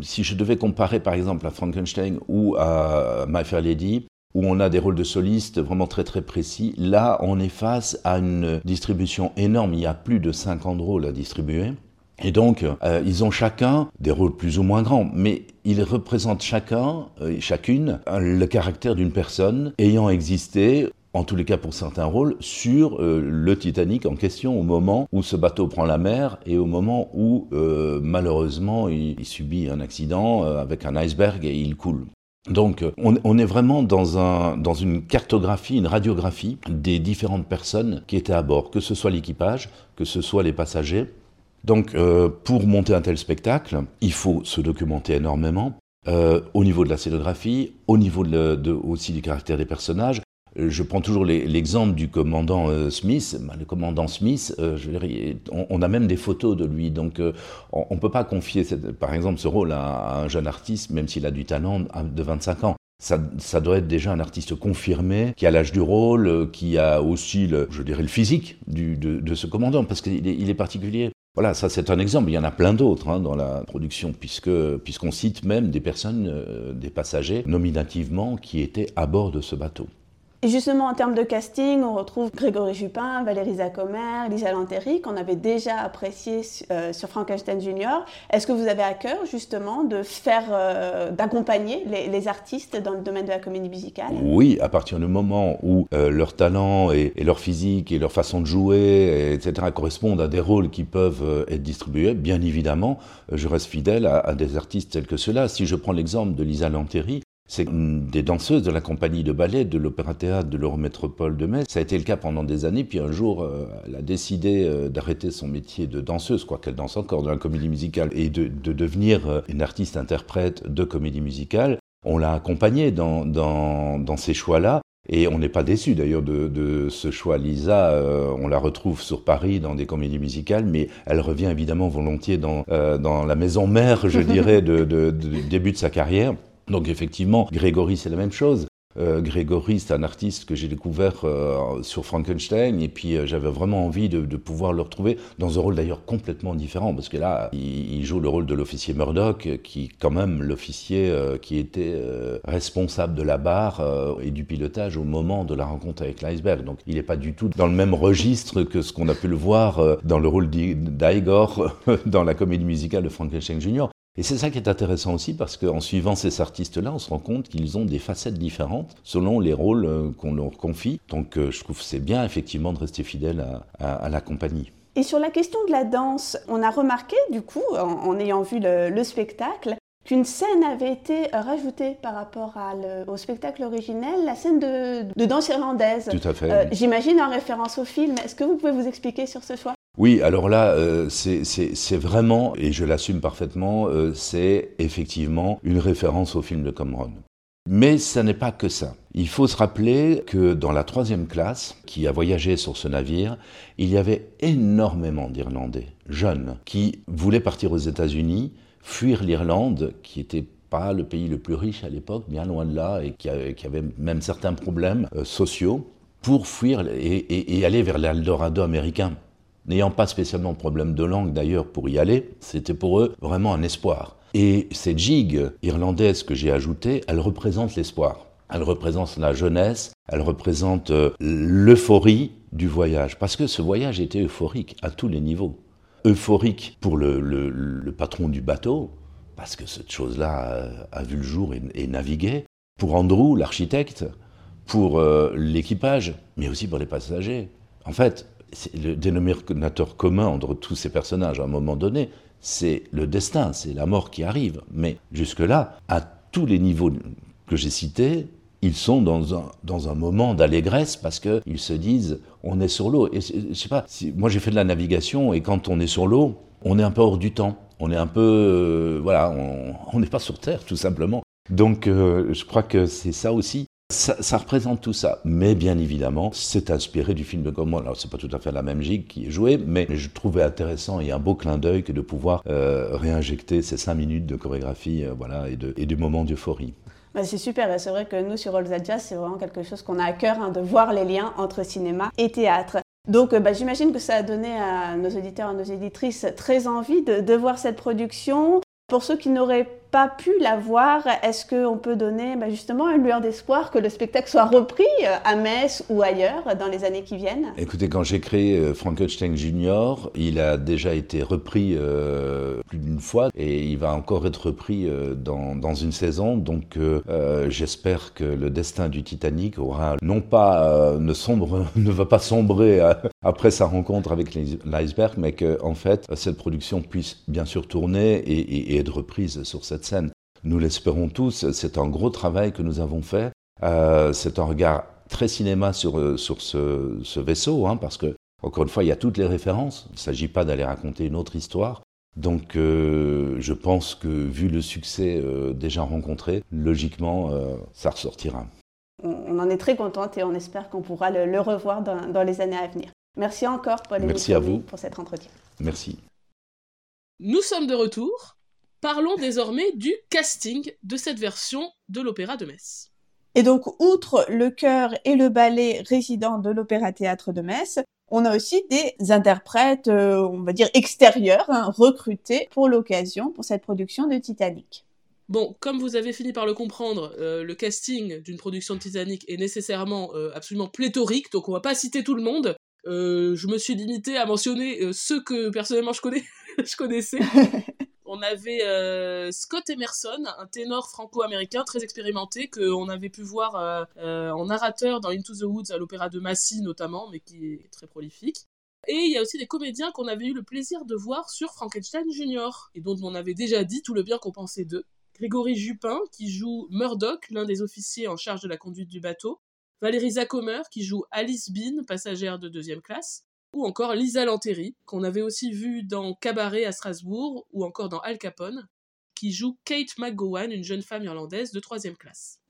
si je devais comparer par exemple à Frankenstein ou à My Fair Lady, où on a des rôles de solistes vraiment très très précis. Là, on est face à une distribution énorme. Il y a plus de 50 rôles à distribuer. Et donc, euh, ils ont chacun des rôles plus ou moins grands, mais ils représentent chacun euh, chacune le caractère d'une personne ayant existé en tous les cas pour certains rôles, sur euh, le Titanic en question au moment où ce bateau prend la mer et au moment où malheureusement il, subit un accident avec un iceberg et il coule. Donc on, est vraiment dans, un, dans une cartographie, une radiographie des différentes personnes qui étaient à bord, que ce soit l'équipage, que ce soit les passagers. Donc euh, pour monter un tel spectacle, il faut se documenter énormément. Euh, au niveau de la scénographie, au niveau aussi du caractère des personnages, je prends toujours l'exemple du commandant euh, Smith. Ben, le commandant Smith, euh, on, a même des photos de lui, donc euh, on ne peut pas confier, par exemple, ce rôle à, un jeune artiste, même s'il a du talent, de 25 ans. Ça, doit être déjà un artiste confirmé, qui a l'âge du rôle, qui a aussi, le, je dirais, le physique de, ce commandant, parce qu'il est, particulier. Voilà, ça c'est un exemple. Il y en a plein d'autres hein, dans la production, puisque puisqu'on cite même des personnes, euh, des passagers nominativement qui étaient à bord de ce bateau. Et justement, en termes de casting, on retrouve Grégory Jupin, Valérie Zacomer, Lisa Lanteri, qu'on avait déjà apprécié euh, sur Frankenstein Junior. Est-ce que vous avez à cœur, justement, de faire, euh, d'accompagner les, artistes dans le domaine de la comédie musicale? Oui, à partir du moment où euh, leur talent et, leur physique et leur façon de jouer, etc., correspondent à des rôles qui peuvent être distribués, bien évidemment, je reste fidèle à, à des artistes tels que ceux-là. Si je prends l'exemple de Lisa Lanteri, c'est une des danseuses de la compagnie de ballet de l'Opéra-Théâtre de l'Eurométropole de Metz. Ça a été le cas pendant des années, puis un jour, euh, elle a décidé euh, d'arrêter son métier de danseuse, quoi qu'elle danse encore dans la comédie musicale, et de, devenir euh, une artiste-interprète de comédie musicale. On l'a accompagnée dans, dans, ces choix-là. Et on n'est pas déçu d'ailleurs de, ce choix. Lisa, on la retrouve sur Paris dans des comédies musicales, mais elle revient évidemment volontiers dans, dans la maison mère, je dirais, de, du début de sa carrière. Donc effectivement, Grégory, c'est la même chose. Euh, Grégory, c'est un artiste que j'ai découvert euh, sur Frankenstein, et puis euh, j'avais vraiment envie de, pouvoir le retrouver dans un rôle d'ailleurs complètement différent, parce que là, il, joue le rôle de l'officier Murdoch, qui quand même l'officier qui était responsable de la barre et du pilotage au moment de la rencontre avec l'iceberg. Donc il n'est pas du tout dans le même registre que ce qu'on a pu le voir dans le rôle d'Igor dans la comédie musicale de Frankenstein Jr. Et c'est ça qui est intéressant aussi parce qu'en suivant ces artistes-là, on se rend compte qu'ils ont des facettes différentes selon les rôles euh, qu'on leur confie. Donc euh, je trouve que c'est bien effectivement de rester fidèle à, la compagnie. Et sur la question de la danse, on a remarqué du coup, en, ayant vu le, spectacle, qu'une scène avait été rajoutée par rapport au spectacle originel, la scène de, danse irlandaise. Tout à fait. Euh, j'imagine en référence au film. Est-ce que vous pouvez vous expliquer sur ce choix? Oui, alors là, euh, c'est vraiment, et je l'assume parfaitement, euh, c'est effectivement une référence au film de Cameron. Mais ce n'est pas que ça. Il faut se rappeler que dans la troisième classe, qui a voyagé sur ce navire, il y avait énormément d'Irlandais, jeunes, qui voulaient partir aux États-Unis, fuir l'Irlande, qui était pas le pays le plus riche à l'époque, bien loin de là, et qui avait, même certains problèmes euh, sociaux, pour fuir et, et aller vers l'Eldorado américain n'ayant pas spécialement problème de langue d'ailleurs pour y aller, c'était pour eux vraiment un espoir. Et cette gigue irlandaise que j'ai ajoutée, elle représente l'espoir. Elle représente la jeunesse, elle représente euh, l'euphorie du voyage. Parce que ce voyage était euphorique à tous les niveaux. Euphorique pour le, patron du bateau, parce que cette chose-là a, vu le jour et, navigué. Pour Andrew, l'architecte. Pour euh, l'équipage, mais aussi pour les passagers. En fait, le dénominateur commun entre tous ces personnages à un moment donné, c'est le destin, c'est la mort qui arrive. Mais jusque-là, à tous les niveaux que j'ai cités, ils sont dans un, dans un moment d'allégresse parce qu'ils se disent on est sur l'eau. Et je sais pas, moi j'ai fait de la navigation et quand on est sur l'eau, on est un peu hors du temps. On est un peu. Euh, voilà, on n'est pas sur Terre tout simplement. Donc euh, je crois que c'est ça aussi ça, représente tout ça, mais bien évidemment, c'est inspiré du film de Gaumont. Alors, c'est pas tout à fait la même gigue qui est jouée, mais je trouvais intéressant et un beau clin d'œil que de pouvoir euh, réinjecter ces cinq minutes de chorégraphie, euh, voilà, et, et du moment d'euphorie. Bah, c'est super, c'est vrai que nous sur All Jazz, c'est vraiment quelque chose qu'on a à cœur hein, de voir les liens entre cinéma et théâtre. Donc bah, j'imagine que ça a donné à nos auditeurs et nos éditrices très envie de, de voir cette production. Pour ceux qui n'auraient pas pu la voir, est-ce qu'on peut donner bah, justement une lueur d'espoir que le spectacle soit repris euh, à Metz ou ailleurs dans les années qui viennent? Écoutez, quand j'ai créé euh, Frankenstein Junior, il a déjà été repris euh, plus d'une fois et il va encore être repris dans, une saison. Donc j'espère que le destin du Titanic aura non pas ne sombre, ne va pas sombrer après sa rencontre avec l'iceberg, mais que en fait cette production puisse bien sûr tourner et, et être reprise sur cette scène. Nous l'espérons tous, c'est un gros travail que nous avons fait. Euh, c'est un regard très cinéma sur, euh, sur ce, vaisseau, hein, parce que, encore une fois, il y a toutes les références. Il ne s'agit pas d'aller raconter une autre histoire. Donc, euh, je pense que, vu le succès déjà rencontré, logiquement, ça ressortira. On en est très contente et on espère qu'on pourra le, revoir dans, dans, les années à venir. Merci encore, Paul Merci à vous pour cet entretien. Merci. Nous sommes de retour. Parlons désormais du casting de cette version de l'Opéra de Metz. Et donc, outre le chœur et le ballet résident de l'Opéra-Théâtre de Metz, on a aussi des interprètes, euh, on va dire extérieurs, hein, recrutés pour l'occasion, pour cette production de Titanic. Bon, comme vous avez fini par le comprendre, euh, le casting d'une production de Titanic est nécessairement euh, absolument pléthorique, donc on va pas citer tout le monde. je me suis limité à mentionner ceux que personnellement je connais, je connaissais. on avait euh, Scott Emerson, un ténor franco-américain très expérimenté qu'on avait pu voir euh, euh, en narrateur dans Into the Woods à l'opéra de Massy notamment, mais qui est très prolifique. Et il y a aussi des comédiens qu'on avait eu le plaisir de voir sur Frankenstein Junior, et dont on avait déjà dit tout le bien qu'on pensait d'eux. Grégory Jupin, qui joue Murdoch, l'un des officiers en charge de la conduite du bateau. Valérie Zacomer, qui joue Alice Bean, passagère de deuxième classe ou encore Lisa Lanteri, qu'on avait aussi vu dans Cabaret à Strasbourg, ou encore dans Al Capone, qui joue Kate McGowan, une jeune femme irlandaise de troisième classe.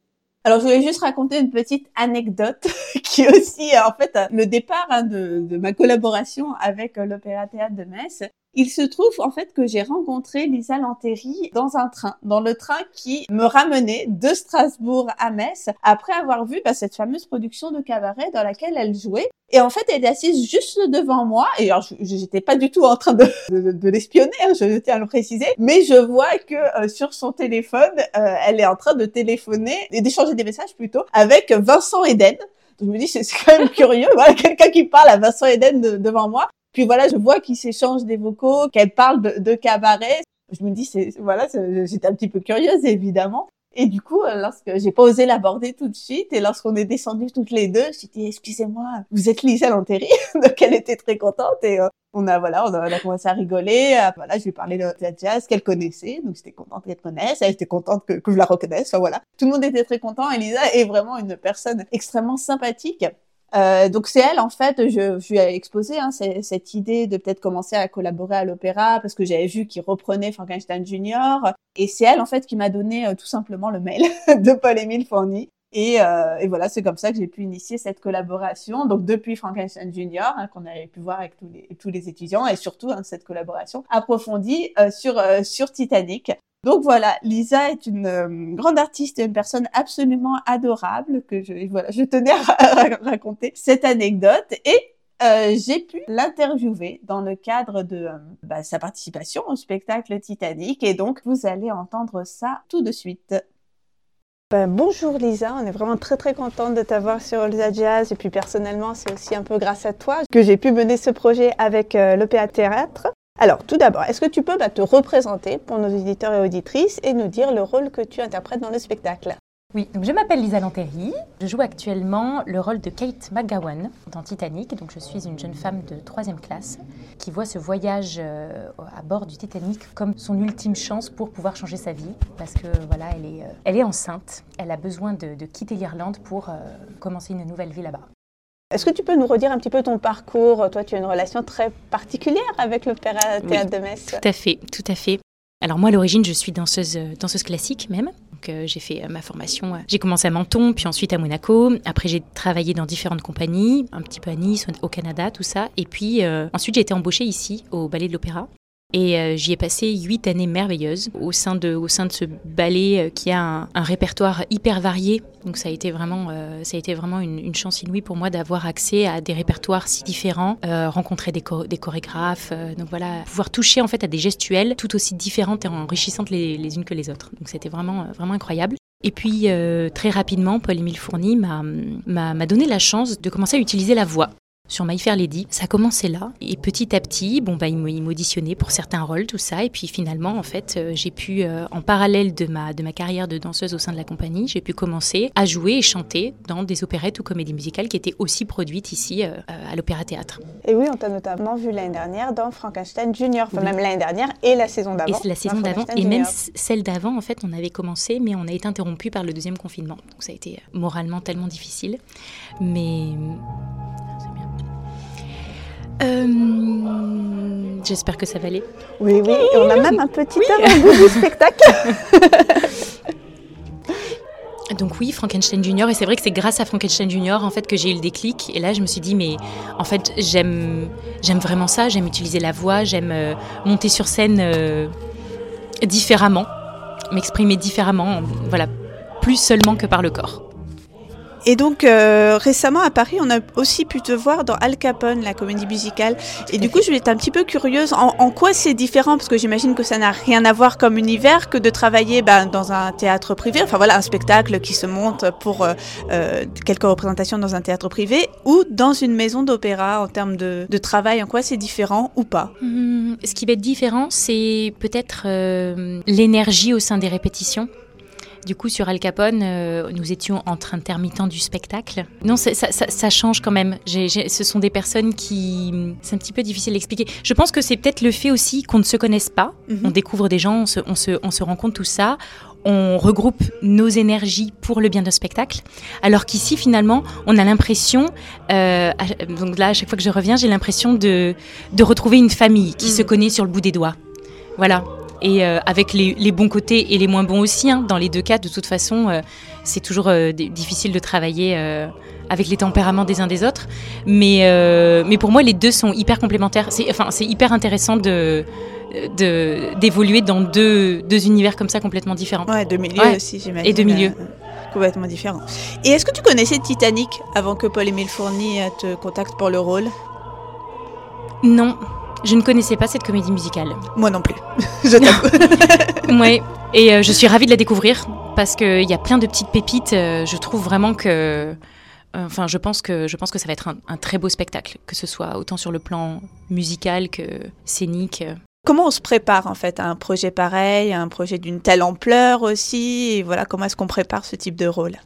Alors, je voulais juste raconter une petite anecdote qui est aussi, en fait, le départ hein, de, de, ma collaboration avec l'Opéra Théâtre de Metz. Il se trouve en fait que j'ai rencontré Lisa Lanteri dans un train, dans le train qui me ramenait de Strasbourg à Metz après avoir vu bah, cette fameuse production de cabaret dans laquelle elle jouait. Et en fait, elle est assise juste devant moi. Et alors, j'étais pas du tout en train de, l'espionner, hein, je tiens à le préciser. Mais je vois que euh, sur son téléphone, euh, elle est en train de téléphoner et d'échanger des messages plutôt avec Vincent Eden. je me dis, c'est quand même curieux. Voilà, quelqu'un qui parle à Vincent Eden devant moi. Puis voilà, je vois qu'ils s'échangent des vocaux, qu'elle parle de, cabaret. Je me dis, c'est voilà, j'étais un petit peu curieuse évidemment. Et du coup, euh, lorsque j'ai pas osé l'aborder tout de suite, et lorsqu'on est descendus toutes les deux, j'ai dit excusez-moi, vous êtes Lisa Lanteri, donc elle était très contente et euh, on a voilà, on a, commencé à rigoler. Euh, voilà, je lui ai parlé de la jazz qu'elle connaissait, donc j'étais contente qu'elle connaisse, elle était contente que, que je la reconnaisse. Enfin, voilà, tout le monde était très content. Et Lisa est vraiment une personne extrêmement sympathique. Euh, donc c'est elle en fait, je, je lui ai exposé hein, cette idée de peut-être commencer à collaborer à l'opéra parce que j'avais vu qu'il reprenait Frankenstein Junior. Et c'est elle en fait qui m'a donné euh, tout simplement le mail de Paul-Émile Fourny et, euh, et, voilà c'est comme ça que j'ai pu initier cette collaboration donc depuis Frankenstein Junior hein, qu'on avait pu voir avec tous les, tous les étudiants et surtout hein, cette collaboration approfondie euh, sur sur Titanic donc voilà, Lisa est une euh, grande artiste et une personne absolument adorable que je voilà, je tenais à raconter cette anecdote et euh, j'ai pu l'interviewer dans le cadre de euh, bah, sa participation au spectacle Titanic et donc vous allez entendre ça tout de suite. Ben, bonjour Lisa, on est vraiment très très contente de t'avoir sur Lisa Jazz et puis personnellement c'est aussi un peu grâce à toi que j'ai pu mener ce projet avec le PA Théâtre. Alors, tout d'abord, est-ce que tu peux bah, te représenter pour nos éditeurs et auditrices et nous dire le rôle que tu interprètes dans le spectacle? Oui, donc je m'appelle Lisa Lanteri. Je joue actuellement le rôle de Kate McGowan dans Titanic. Donc je suis une jeune femme de troisième classe qui voit ce voyage euh, à bord du Titanic comme son ultime chance pour pouvoir changer sa vie. Parce que voilà, elle est, euh, enceinte. Elle a besoin de, quitter l'Irlande pour euh, commencer une nouvelle vie là-bas. Est-ce que tu peux nous redire un petit peu ton parcours? Toi, tu as une relation très particulière avec l'Opéra Théâtre de Metz. Tout à fait, tout à fait. Alors moi, à l'origine, je suis danseuse, danseuse classique même. Donc euh, j'ai fait euh, ma formation. Euh, j'ai commencé à Menton, puis ensuite à Monaco. Après, j'ai travaillé dans différentes compagnies, un petit peu à Nice, au Canada, tout ça. Et puis ensuite, j'ai été embauchée ici au Ballet de l'Opéra. Et euh, j'y ai passé huit années merveilleuses au sein de, au sein de ce ballet euh, qui a un, répertoire hyper varié. Donc ça a été vraiment, euh, ça a été vraiment une, chance inouïe pour moi d'avoir accès à des répertoires si différents, rencontrer des, chorégraphes, donc voilà, pouvoir toucher en fait à des gestuelles tout aussi différentes et enrichissantes les, les unes que les autres. Donc c'était vraiment, vraiment incroyable. Et puis très rapidement, Paul-Émile Fourny m'a donné la chance de commencer à utiliser la voix sur My Fair Lady. Ça commençait là. Et petit à petit, bon, bah, ils m'auditionnaient pour certains rôles, tout ça. Et puis finalement, en fait, euh, j'ai pu, euh, en parallèle de ma, de ma carrière de danseuse au sein de la compagnie, j'ai pu commencer à jouer et chanter dans des opérettes ou comédies musicales qui étaient aussi produites ici euh, à l'Opéra Théâtre. Et oui, on t'a notamment vu l'année dernière dans Frankenstein Junior, enfin, même l'année dernière et la saison d'avant. Et la saison d'avant, et même celle d'avant, en fait, on avait commencé, mais on a été interrompu par le deuxième confinement. Donc ça a été moralement tellement difficile. Mais euh, j'espère que ça va aller. Oui, oui, et on a même un petit oui. du spectacle. Donc oui, Frankenstein Junior, et c'est vrai que c'est grâce à Frankenstein Junior en fait que j'ai eu le déclic. Et là, je me suis dit, mais en fait, j'aime, j'aime vraiment ça. J'aime utiliser la voix, j'aime euh, monter sur scène euh, différemment, m'exprimer différemment, voilà, plus seulement que par le corps. Et donc euh, récemment à Paris, on a aussi pu te voir dans Al Capone, la comédie musicale. Et du coup, je vais être un petit peu curieuse en, quoi c'est différent, parce que j'imagine que ça n'a rien à voir comme univers que de travailler ben, dans un théâtre privé, enfin voilà, un spectacle qui se monte pour euh, euh, quelques représentations dans un théâtre privé, ou dans une maison d'opéra en termes de, travail. En quoi c'est différent ou pas? Mmh, Ce qui va être différent, c'est peut-être l'énergie au sein des répétitions. Du coup, sur Al Capone, euh, nous étions entre intermittents du spectacle. Non, ça, change quand même. ce sont des personnes qui... C'est un petit peu difficile d'expliquer. Je pense que c'est peut-être le fait aussi qu'on ne se connaisse pas. Mhm. On découvre des gens, on se, on, se, rend compte tout ça. On regroupe nos énergies pour le bien de spectacle. Alors qu'ici, finalement, on a l'impression... Euh, donc là, à chaque fois que je reviens, j'ai l'impression de, de retrouver une famille qui mhm. se connaît sur le bout des doigts. Voilà et euh, avec les, bons côtés et les moins bons aussi. Hein. Dans les deux cas, de toute façon, euh, c'est toujours euh, difficile de travailler avec les tempéraments des uns des autres. Mais, mais pour moi, les deux sont hyper complémentaires. C'est enfin, hyper intéressant de d'évoluer dans deux, deux, univers comme ça complètement différents. Ouais, deux milieux aussi, j'imagine. Et deux milieux. complètement différents. Et est-ce que tu connaissais Titanic avant que Paul-Émile Fourny te contacte pour le rôle? Non, je ne connaissais pas cette comédie musicale. Moi non plus. je t'avoue. ouais. Et euh, je suis ravie de la découvrir parce qu'il y a plein de petites pépites. Euh, je trouve vraiment que. Euh, enfin, je pense que je pense que ça va être un, très beau spectacle, que ce soit autant sur le plan musical que scénique. Comment on se prépare en fait à un projet pareil, à un projet d'une telle ampleur aussi Et voilà, comment est-ce qu'on prépare ce type de rôle?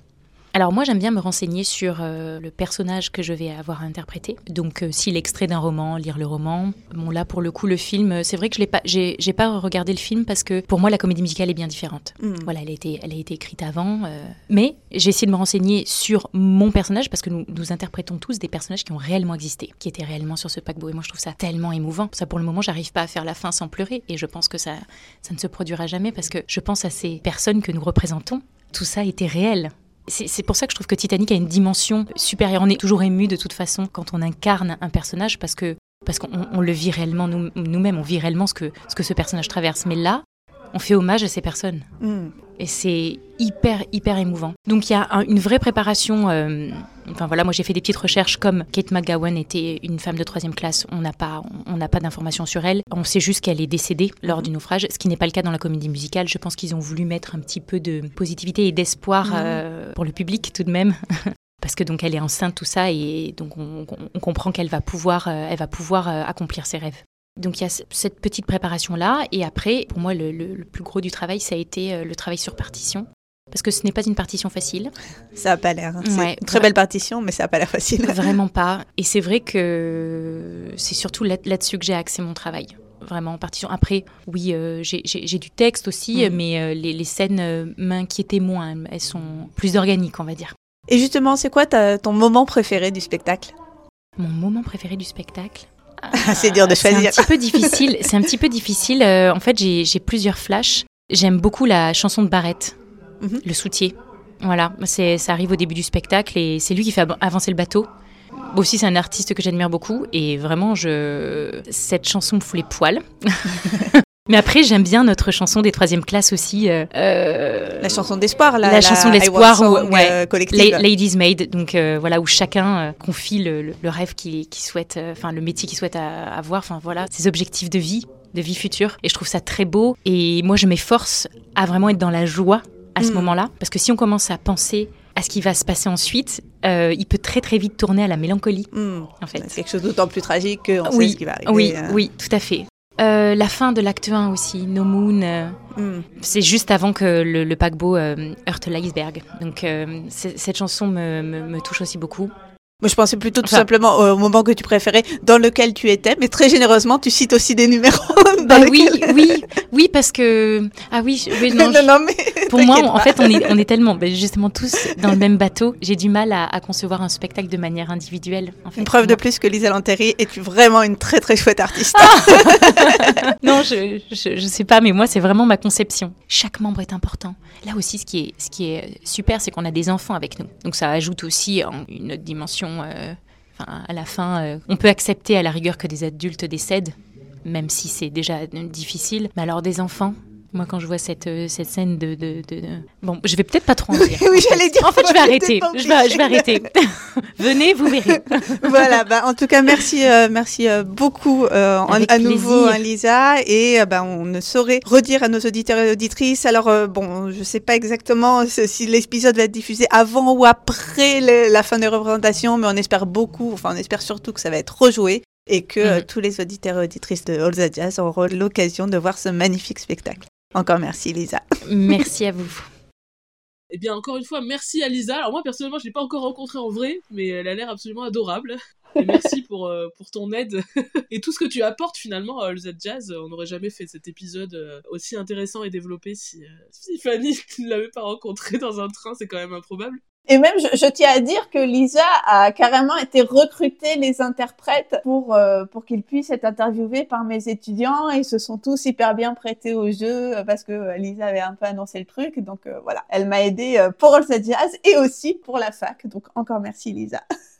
Alors moi j'aime bien me renseigner sur euh, le personnage que je vais avoir à interpréter. Donc euh, si l'extrait d'un roman, lire le roman. Bon là pour le coup le film, c'est vrai que je l'ai pas, j'ai, pas regardé le film parce que pour moi la comédie musicale est bien différente. Hmm. Voilà, elle a été, elle a été écrite avant. Euh. Mais j'ai essayé de me renseigner sur mon personnage parce que nous, nous interprétons tous des personnages qui ont réellement existé, qui étaient réellement sur ce paquebot. Et moi je trouve ça tellement émouvant. Ça pour le moment j'arrive pas à faire la fin sans pleurer et je pense que ça, ça ne se produira jamais parce que je pense à ces personnes que nous représentons. Tout ça était réel. C'est pour ça que je trouve que Titanic a une dimension supérieure. On est toujours ému de toute façon quand on incarne un personnage parce que parce qu'on le vit réellement nous-mêmes, on vit réellement ce que, ce que ce personnage traverse. Mais là, on fait hommage à ces personnes. Mm. Et c'est hyper, hyper émouvant. Donc il y a une vraie préparation. Euh, enfin voilà, moi j'ai fait des petites recherches comme Kate McGowan était une femme de troisième classe. On n'a pas, on n'a pas d'informations sur elle. On sait juste qu'elle est décédée lors du naufrage, ce qui n'est pas le cas dans la comédie musicale. Je pense qu'ils ont voulu mettre un petit peu de positivité et d'espoir mm. euh, pour le public tout de même. parce que donc elle est enceinte tout ça et donc on, comprend qu'elle va pouvoir euh, elle va pouvoir accomplir ses rêves. Donc il y a cette petite préparation-là. Et après, pour moi, le, plus gros du travail, ça a été euh, le travail sur partition. Parce que ce n'est pas une partition facile. Ça n'a pas l'air. Hein. C'est une très belle partition, mais ça n'a pas l'air facile. Vraiment pas. Et c'est vrai que c'est surtout là-dessus que j'ai axé mon travail. Vraiment, en partition. Après, oui, euh, j'ai du texte aussi, mm. mais euh, les, scènes m'inquiétaient moins. Elles sont plus organiques, on va dire. Et justement, c'est quoi ton moment préféré du spectacle? Mon moment préféré du spectacle? c'est dur de choisir. C'est un petit peu difficile. C'est un petit peu difficile. Euh, en fait, j'ai plusieurs flashs. J'aime beaucoup la chanson de Barrett, mhm. le soutier. Voilà, ça arrive au début du spectacle et c'est lui qui fait avancer le bateau. Aussi, c'est un artiste que j'admire beaucoup et vraiment, je... cette chanson me fout les poils. Mais après, j'aime bien notre chanson des troisième classes aussi. Euh, euh, la chanson d'espoir, la, la, chanson d'espoir, ouais, euh. Ladies Made, donc voilà, où chacun confie le, rêve qu'il souhaite, enfin le métier qu'il souhaite avoir, enfin voilà, ses objectifs de vie, de vie future. Et je trouve ça très beau. Et moi, je m'efforce à vraiment être dans la joie à ce mm. moment-là, parce que si on commence à penser à ce qui va se passer ensuite, il peut très très vite tourner à la mélancolie. Mm. En fait, c'est quelque chose d'autant plus tragique qu'on oui, sait ce qui va arriver. Oui, oui, tout à fait. Euh, la fin de l'acte 1 aussi, No Moon, euh, hmm. c'est juste avant que le, paquebot euh, heurte l'iceberg. Donc cette chanson me, touche aussi beaucoup. Moi, je pensais plutôt tout simplement au moment que tu préférais, dans lequel tu étais, mais très généreusement, tu cites aussi des numéros. Bah oui, oui, oui, parce que ah oui, non, non, mais pour moi, en fait, on est, on est tellement, ben, justement, tous dans le même bateau. J'ai du mal à, concevoir un spectacle de manière individuelle. En fait, une preuve de plus que Lisa Lanteri est vraiment une très très chouette artiste. non, je, je, je sais pas, mais moi, c'est vraiment ma conception. Chaque membre est important. Là aussi, ce qui est, ce qui est super, c'est qu'on a des enfants avec nous. Donc ça ajoute aussi une autre dimension euh, à la fin, euh, on peut accepter à la rigueur que des adultes décèdent, même si c'est déjà difficile. Mais alors des enfants, Moi, quand je vois cette, euh, cette scène de, de, de, Bon, je vais peut-être pas trop en dire. oui, j'allais dire. En fait, je vais arrêter. Je vais, je vais arrêter. Venez, vous verrez. voilà. Bah, en tout cas, merci, euh, merci euh, beaucoup à nouveau, hein, Lisa. Et bah, on ne saurait redire à nos auditeurs et auditrices. Alors, bon, je sais pas exactement si l'épisode va être diffusé avant ou après la fin des représentations, mais on espère beaucoup. Enfin, on espère surtout que ça va être rejoué et que mhm. tous les auditeurs et auditrices de All the Jazz auront l'occasion de voir ce magnifique spectacle. Encore merci Lisa. Merci à vous. Eh bien, encore une fois, merci à Lisa. Alors moi, personnellement, je ne l'ai pas encore rencontrée en vrai, mais elle a l'air absolument adorable. Merci pour, euh, pour ton aide et tout ce que tu apportes finalement à All That Jazz. On n'aurait jamais fait cet épisode euh, aussi intéressant et développé si, euh, si Fanny ne l'avait pas rencontrée dans un train. C'est quand même improbable. Et même, je, tiens à dire que Lisa a carrément été recruter les interprètes pour pour qu'ils puissent être interviewés par mes étudiants. Ils se sont tous hyper bien prêtés au jeu parce que Lisa avait un peu annoncé le truc. Donc voilà, elle m'a aidé pour All Jazz et aussi pour la fac. Donc encore merci Lisa.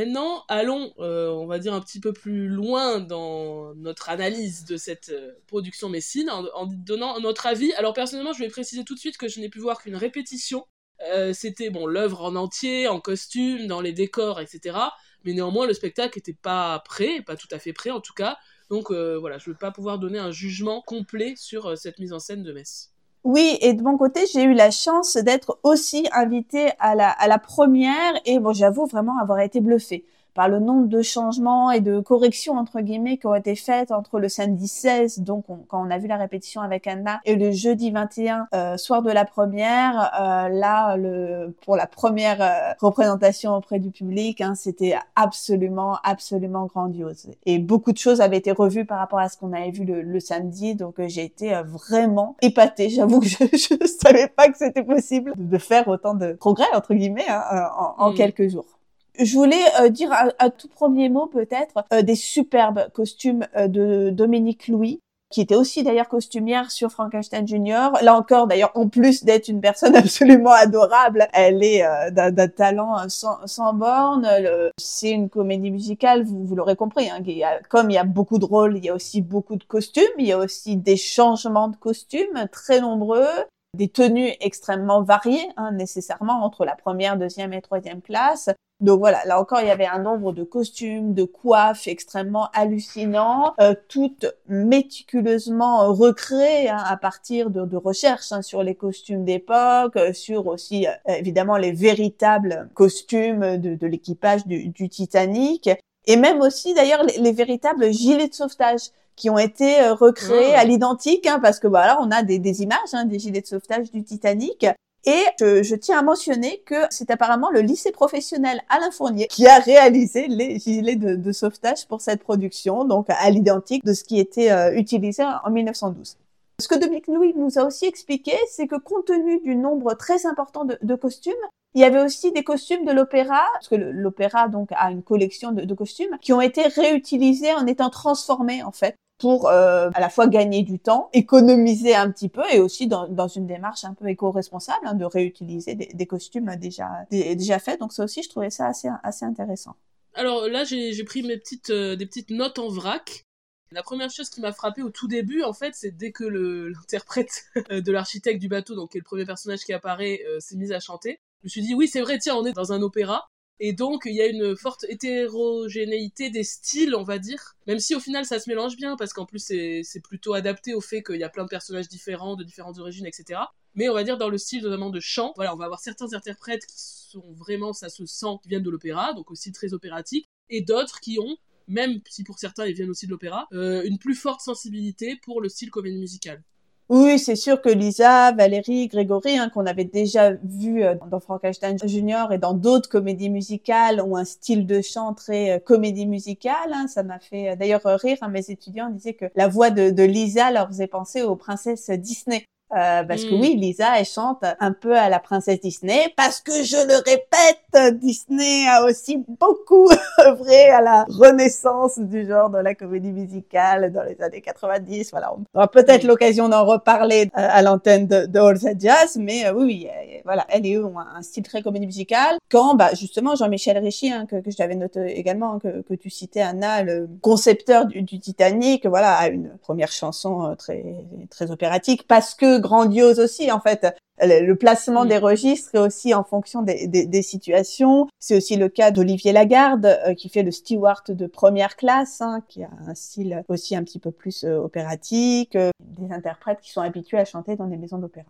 Maintenant, allons, euh, on va dire, un petit peu plus loin dans notre analyse de cette euh, production Messine, en, donnant notre avis. Alors personnellement, je vais préciser tout de suite que je n'ai pu voir qu'une répétition. Euh, c'était bon l'œuvre en entier, en costume, dans les décors, etc. Mais néanmoins, le spectacle n'était pas prêt, pas tout à fait prêt en tout cas. Donc voilà, je ne vais pas pouvoir donner un jugement complet sur cette mise en scène de Metz. Oui, et de mon côté, j'ai eu la chance d'être aussi invitée à la, première et bon, j'avoue vraiment avoir été bluffée par le nombre de changements et de corrections entre guillemets qui ont été faites entre le samedi 16, donc quand on a vu la répétition avec Anna, et le jeudi 21, euh, soir de la première. Euh, là, le, pour la première euh, représentation auprès du public, hein, c'était absolument, absolument grandiose. Et beaucoup de choses avaient été revues par rapport à ce qu'on avait vu le, le samedi, donc euh, j'ai été euh, vraiment épatée. J'avoue que je, je savais pas que c'était possible de faire autant de progrès entre guillemets hein, en, en mm. quelques jours. Je voulais euh, dire un, tout premier mot peut-être euh, des superbes costumes euh, de Dominique Louis qui était aussi d'ailleurs costumière sur Frankenstein Junior. Là encore, d'ailleurs, en plus d'être une personne absolument adorable, elle est d'un talent sans, sans borne. C'est une comédie musicale, vous, vous l'aurez compris. Hein, comme il y a beaucoup de rôles, il y a aussi beaucoup de costumes. Il y a aussi des changements de costumes très nombreux des tenues extrêmement variées, hein, nécessairement entre la première, deuxième et troisième classe. Donc voilà, là encore, il y avait un nombre de costumes, de coiffes extrêmement hallucinants, euh, toutes méticuleusement recréées hein, à partir de, de recherches hein, sur les costumes d'époque, euh, sur aussi euh, évidemment les véritables costumes de, de l'équipage du, du, Titanic, et même aussi d'ailleurs les, les, véritables gilets de sauvetage qui ont été recréés à l'identique, hein, parce que voilà, on a des, des images hein, des gilets de sauvetage du Titanic, et je, tiens à mentionner que c'est apparemment le lycée professionnel Alain Fournier qui a réalisé les gilets de, sauvetage pour cette production, donc à l'identique de ce qui était euh, utilisé en 1912. Ce que Dominique Louis nous a aussi expliqué, c'est que compte tenu du nombre très important de, costumes, il y avait aussi des costumes de l'opéra, parce que l'opéra donc a une collection de, de, costumes qui ont été réutilisés en étant transformés en fait pour euh, à la fois gagner du temps, économiser un petit peu et aussi dans, dans une démarche un peu éco-responsable hein, de réutiliser des, des costumes déjà, déjà faits. Donc ça aussi, je trouvais ça assez, assez intéressant. Alors là, j'ai pris mes petites, euh, des petites notes en vrac. La première chose qui m'a frappé au tout début, en fait, c'est dès que l'interprète de l'architecte du bateau, donc qui est le premier personnage qui apparaît, euh, s'est mise à chanter. Je me suis dit, oui, c'est vrai, tiens, on est dans un opéra. Et donc, il y a une forte hétérogénéité des styles, on va dire. Même si au final, ça se mélange bien, parce qu'en plus, c'est plutôt adapté au fait qu'il y a plein de personnages différents, de différentes origines, etc. Mais on va dire dans le style notamment de chant, voilà, on va avoir certains interprètes qui sont vraiment, ça se sent, qui viennent de l'opéra, donc aussi très opératique, et d'autres qui ont, même si pour certains ils viennent aussi de l'opéra, euh, une plus forte sensibilité pour le style comédie musicale. Oui, c'est sûr que Lisa, Valérie, Grégory, hein, qu'on avait déjà vu euh, dans Frankenstein Junior et dans d'autres comédies musicales, ont un style de chant très euh, comédie musicale. Hein. Ça m'a fait euh, d'ailleurs rire. Hein, mes étudiants disaient que la voix de, de Lisa leur faisait penser aux princesses Disney. Euh, parce que mm. oui, Lisa, elle chante un peu à la princesse Disney, parce que je le répète, Disney a aussi beaucoup œuvré à la renaissance du genre de la comédie musicale dans les années 90. Voilà, on aura peut-être l'occasion d'en reparler euh, à l'antenne de, de Jazz, mais euh, oui, voilà, elle et eux ont un style très comédie musicale. Quand, bah, justement, Jean-Michel Richy, hein, que, que je t'avais noté également, que, que tu citais, Anna, le concepteur du, du Titanic, voilà, a une première chanson très, très opératique, parce que grandiose aussi en fait. Le placement des registres est aussi en fonction des, des, situations. C'est aussi le cas d'Olivier Lagarde, euh, qui fait le steward de première classe, hein, qui a un style aussi un petit peu plus euh, opératique, euh, des interprètes qui sont habitués à chanter dans des maisons d'opéra.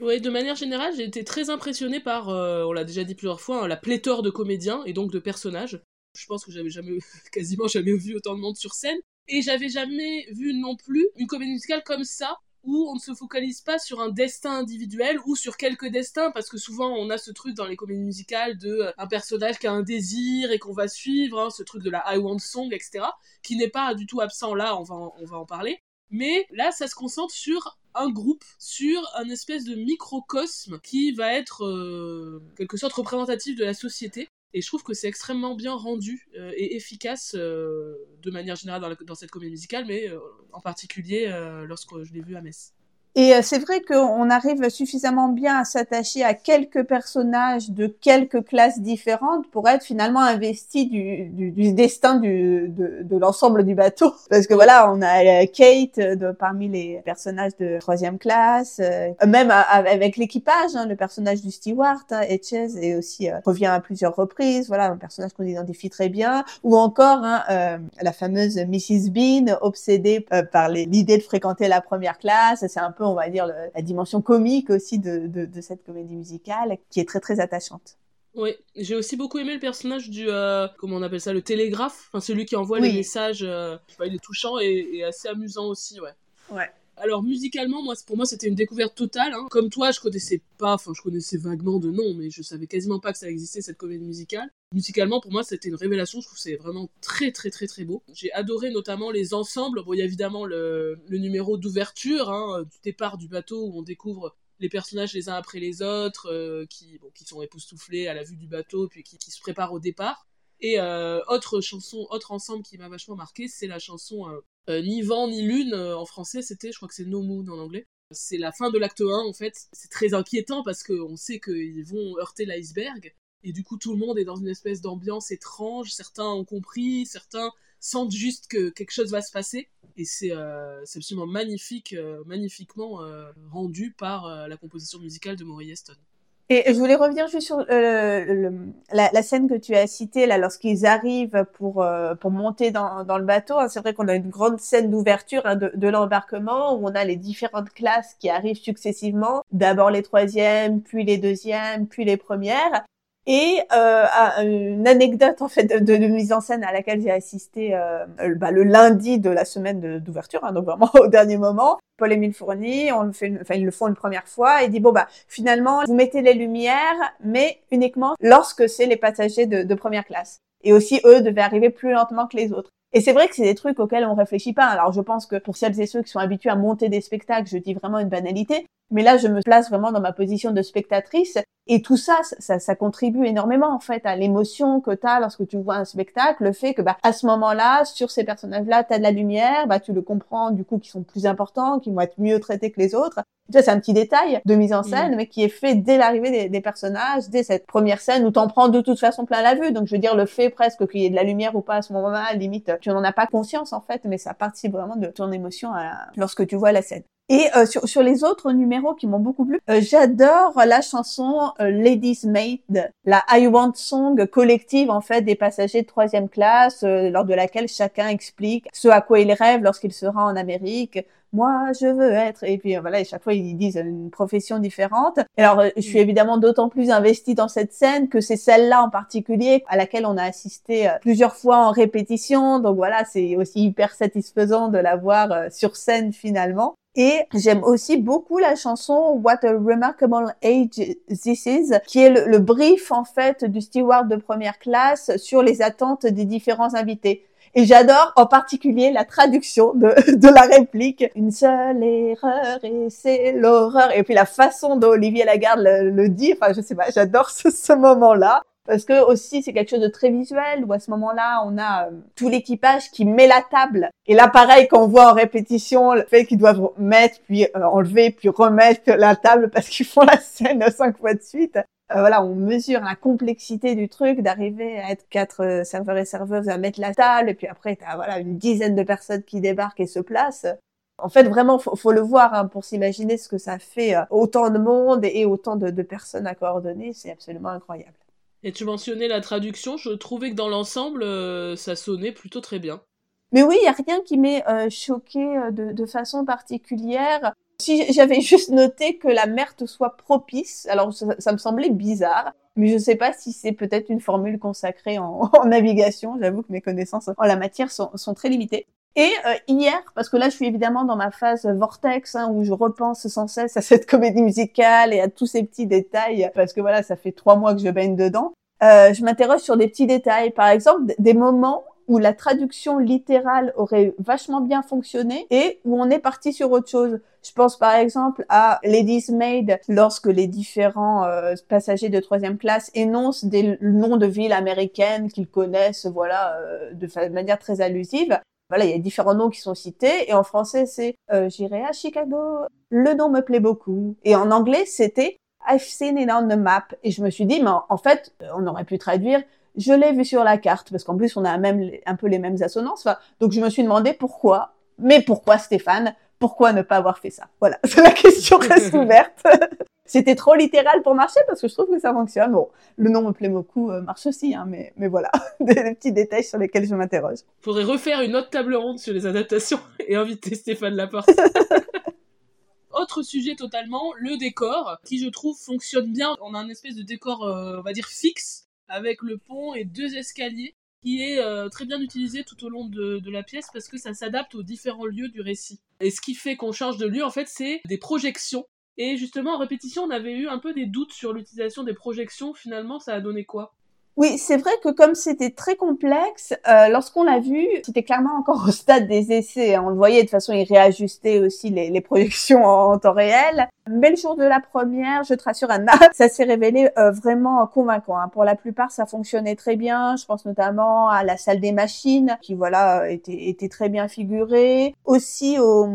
Oui, de manière générale, j'ai été très impressionnée par, on l'a déjà dit plusieurs fois, hein, la pléthore de comédiens et donc de personnages. Je pense que j'avais jamais, quasiment jamais vu autant de monde sur scène. Et j'avais jamais vu non plus une comédie musicale comme ça, où on ne se focalise pas sur un destin individuel ou sur quelques destins parce que souvent on a ce truc dans les comédies musicales de euh, un personnage qui a un désir et qu'on va suivre, hein, ce truc de la I Want Song, etc., qui n'est pas du tout absent là, on va, en, on va en parler. Mais là, ça se concentre sur un groupe, sur un espèce de microcosme qui va être euh, quelque sorte représentatif de la société et je trouve que c'est extrêmement bien rendu euh, et efficace euh, de manière générale dans, cette comédie musicale, mais euh, en particulier lorsque je l'ai vu à Metz. Et euh, c'est vrai qu'on arrive suffisamment bien à s'attacher à quelques personnages de quelques classes différentes pour être finalement investi du, du, du destin du, de, de l'ensemble du bateau. Parce que voilà, on a euh, Kate euh, parmi les personnages de troisième classe, même avec l'équipage, hein, le personnage du steward, hein, Etches, et aussi revient à plusieurs reprises. Voilà, un personnage qu'on identifie très bien. Ou encore hein, la fameuse Mrs Bean, obsédée par l'idée de fréquenter la première classe. C'est un peu on va dire, la dimension comique aussi de, de, cette comédie musicale, qui est très très attachante. Oui, j'ai aussi beaucoup aimé le personnage du, euh, comment on appelle ça, le télégraphe, enfin celui qui envoie les messages, euh, il est touchant et, assez amusant aussi, ouais. Ouais. Alors musicalement, moi, pour moi, c'était une découverte totale. Hein. Comme toi, je connaissais pas, enfin, je connaissais vaguement de nom, mais je savais quasiment pas que ça existait cette comédie musicale. Musicalement, pour moi, c'était une révélation. Je trouve c'est vraiment très, très, très, très beau. J'ai adoré notamment les ensembles. Bon, il y a évidemment le, numéro d'ouverture, hein, du départ du bateau où on découvre les personnages les uns après les autres, euh, qui sont époustouflés à la vue du bateau, puis qui, se préparent au départ. Et euh, autre chanson, autre ensemble qui m'a vachement marqué, c'est la chanson euh, euh, ni vent ni lune en français c'était je crois que c'est No Moon en anglais. C'est la fin de l'acte 1 en fait. C'est très inquiétant parce qu'on sait qu'ils vont heurter l'iceberg. Et du coup tout le monde est dans une espèce d'ambiance étrange. Certains ont compris certains sentent juste que quelque chose va se passer. Et c'est absolument magnifique magnifiquement rendu par la composition musicale de Maury Heston et je voulais revenir juste sur euh, la, scène que tu as citée là, lorsqu'ils arrivent pour euh, pour monter dans, dans le bateau. Hein. C'est vrai qu'on a une grande scène d'ouverture hein, de, de l'embarquement où on a les différentes classes qui arrivent successivement. D'abord les troisièmes, puis les deuxièmes, puis les premières. Et euh, une anecdote en fait de, de, mise en scène à laquelle j'ai assisté euh, bah, le lundi de la semaine d'ouverture, hein, donc vraiment au dernier moment. Paul-Émile Fourny, on le fait, enfin ils le font une première fois et dit bon bah finalement vous mettez les lumières, mais uniquement lorsque c'est les passagers de, de première classe. Et aussi eux devaient arriver plus lentement que les autres. Et c'est vrai que c'est des trucs auxquels on réfléchit pas. Alors je pense que pour celles et ceux qui sont habitués à monter des spectacles, je dis vraiment une banalité, mais là je me place vraiment dans ma position de spectatrice et tout ça, ça, ça contribue énormément en fait à l'émotion que tu as lorsque tu vois un spectacle, le fait que bah à ce moment-là, sur ces personnages-là, tu as de la lumière, bah tu le comprends du coup qui sont plus importants, qui vont être mieux traités que les autres. c'est un petit détail de mise en mm. scène, mais qui est fait dès l'arrivée des, des, personnages, dès cette première scène où t'en prends de toute façon plein la vue. Donc je veux dire le fait presque qu'il y ait de la lumière ou pas à ce moment-là, limite tu n'en as pas conscience en fait, mais ça participe vraiment de ton émotion lorsque tu vois la scène. Et euh, sur, sur, les autres numéros qui m'ont beaucoup plu, euh, j'adore la chanson euh, Ladies Maid, la I Want Song collective en fait des passagers de troisième classe, lors de laquelle chacun explique ce à quoi il rêve lorsqu'il sera en Amérique. Moi, je veux être. Et puis voilà, et chaque fois ils disent une profession différente. Alors, je suis mm. évidemment d'autant plus investie dans cette scène que c'est celle-là en particulier à laquelle on a assisté plusieurs fois en répétition. Donc voilà, c'est aussi hyper satisfaisant de la voir sur scène finalement. Et j'aime aussi beaucoup la chanson What a Remarkable Age This Is, qui est le, brief en fait du steward de première classe sur les attentes des différents invités. Et j'adore en particulier la traduction de, la réplique. Une seule erreur et c'est l'horreur. Et puis la façon dont Olivier Lagarde le, dit, enfin je sais pas, j'adore ce moment-là. Parce que aussi c'est quelque chose de très visuel où à ce moment-là on a euh, tout l'équipage qui met la table et là pareil qu'on voit en répétition le fait qu'ils doivent mettre puis euh, enlever puis remettre la table parce qu'ils font la scène cinq fois de suite. Euh, voilà, on mesure la complexité du truc d'arriver à être quatre serveurs et serveuses à mettre la table et puis après t'as voilà une dizaine de personnes qui débarquent et se placent. En fait, vraiment, faut, faut le voir hein, pour s'imaginer ce que ça fait autant de monde et autant de, de personnes à coordonner. C'est absolument incroyable. Et tu mentionnais la traduction, je trouvais que dans l'ensemble, euh, ça sonnait plutôt très bien. Mais oui, il n'y a rien qui m'ait euh, choqué euh, de, de, façon particulière. Si j'avais juste noté que la mer te soit propice, alors ça, me semblait bizarre, mais je ne sais pas si c'est peut-être une formule consacrée en, navigation. J'avoue que mes connaissances en la matière sont très limitées. Et euh, hier, parce que là je suis évidemment dans ma phase vortex hein, où je repense sans cesse à cette comédie musicale et à tous ces petits détails, parce que voilà, ça fait trois mois que je baigne dedans. Euh, je m'interroge sur des petits détails, par exemple des moments où la traduction littérale aurait vachement bien fonctionné et où on est parti sur autre chose. Je pense par exemple à Ladies Maid lorsque les différents euh, passagers de troisième classe énoncent des noms de villes américaines qu'ils connaissent, voilà, euh, de manière très allusive voilà, il y a différents noms qui sont cités. Et en français, c'est euh, J'irai à Chicago. Le nom me plaît beaucoup. Et en anglais, c'était I've seen it on the map. Et je me suis dit, mais en fait, euh, on aurait pu traduire je l'ai vu sur la carte, parce qu'en plus, on a même un peu les mêmes assonances. donc, je me suis demandé pourquoi. Mais pourquoi Stéphane? Pourquoi ne pas avoir fait ça? Voilà, la question reste ouverte. C'était trop littéral pour marcher parce que je trouve que ça fonctionne. Bon, le nom me plaît beaucoup, euh, marche aussi, hein, mais, mais voilà, des, petits détails sur lesquels je m'interroge. Faudrait refaire une autre table ronde sur les adaptations et inviter Stéphane Laporte. Autre sujet totalement, le décor, qui je trouve fonctionne bien. On a un espèce de décor, euh, on va dire, fixe, avec le pont et deux escaliers, qui est euh, très bien utilisé tout au long de, de la pièce parce que ça s'adapte aux différents lieux du récit. Et ce qui fait qu'on change de lieu, en fait, c'est des projections et justement, en répétition, on avait eu un peu des doutes sur l'utilisation des projections. Finalement, ça a donné quoi? Oui, c'est vrai que comme c'était très complexe, euh, lorsqu'on l'a vu, c'était clairement encore au stade des essais. Hein. On le voyait de façon, il réajustait aussi les, les projections en, temps réel. Mais le jour de la première, je te rassure Anna, ça s'est révélé euh, vraiment convaincant. Hein. Pour la plupart, ça fonctionnait très bien. Je pense notamment à la salle des machines, qui voilà était, était très bien figurée. Aussi au,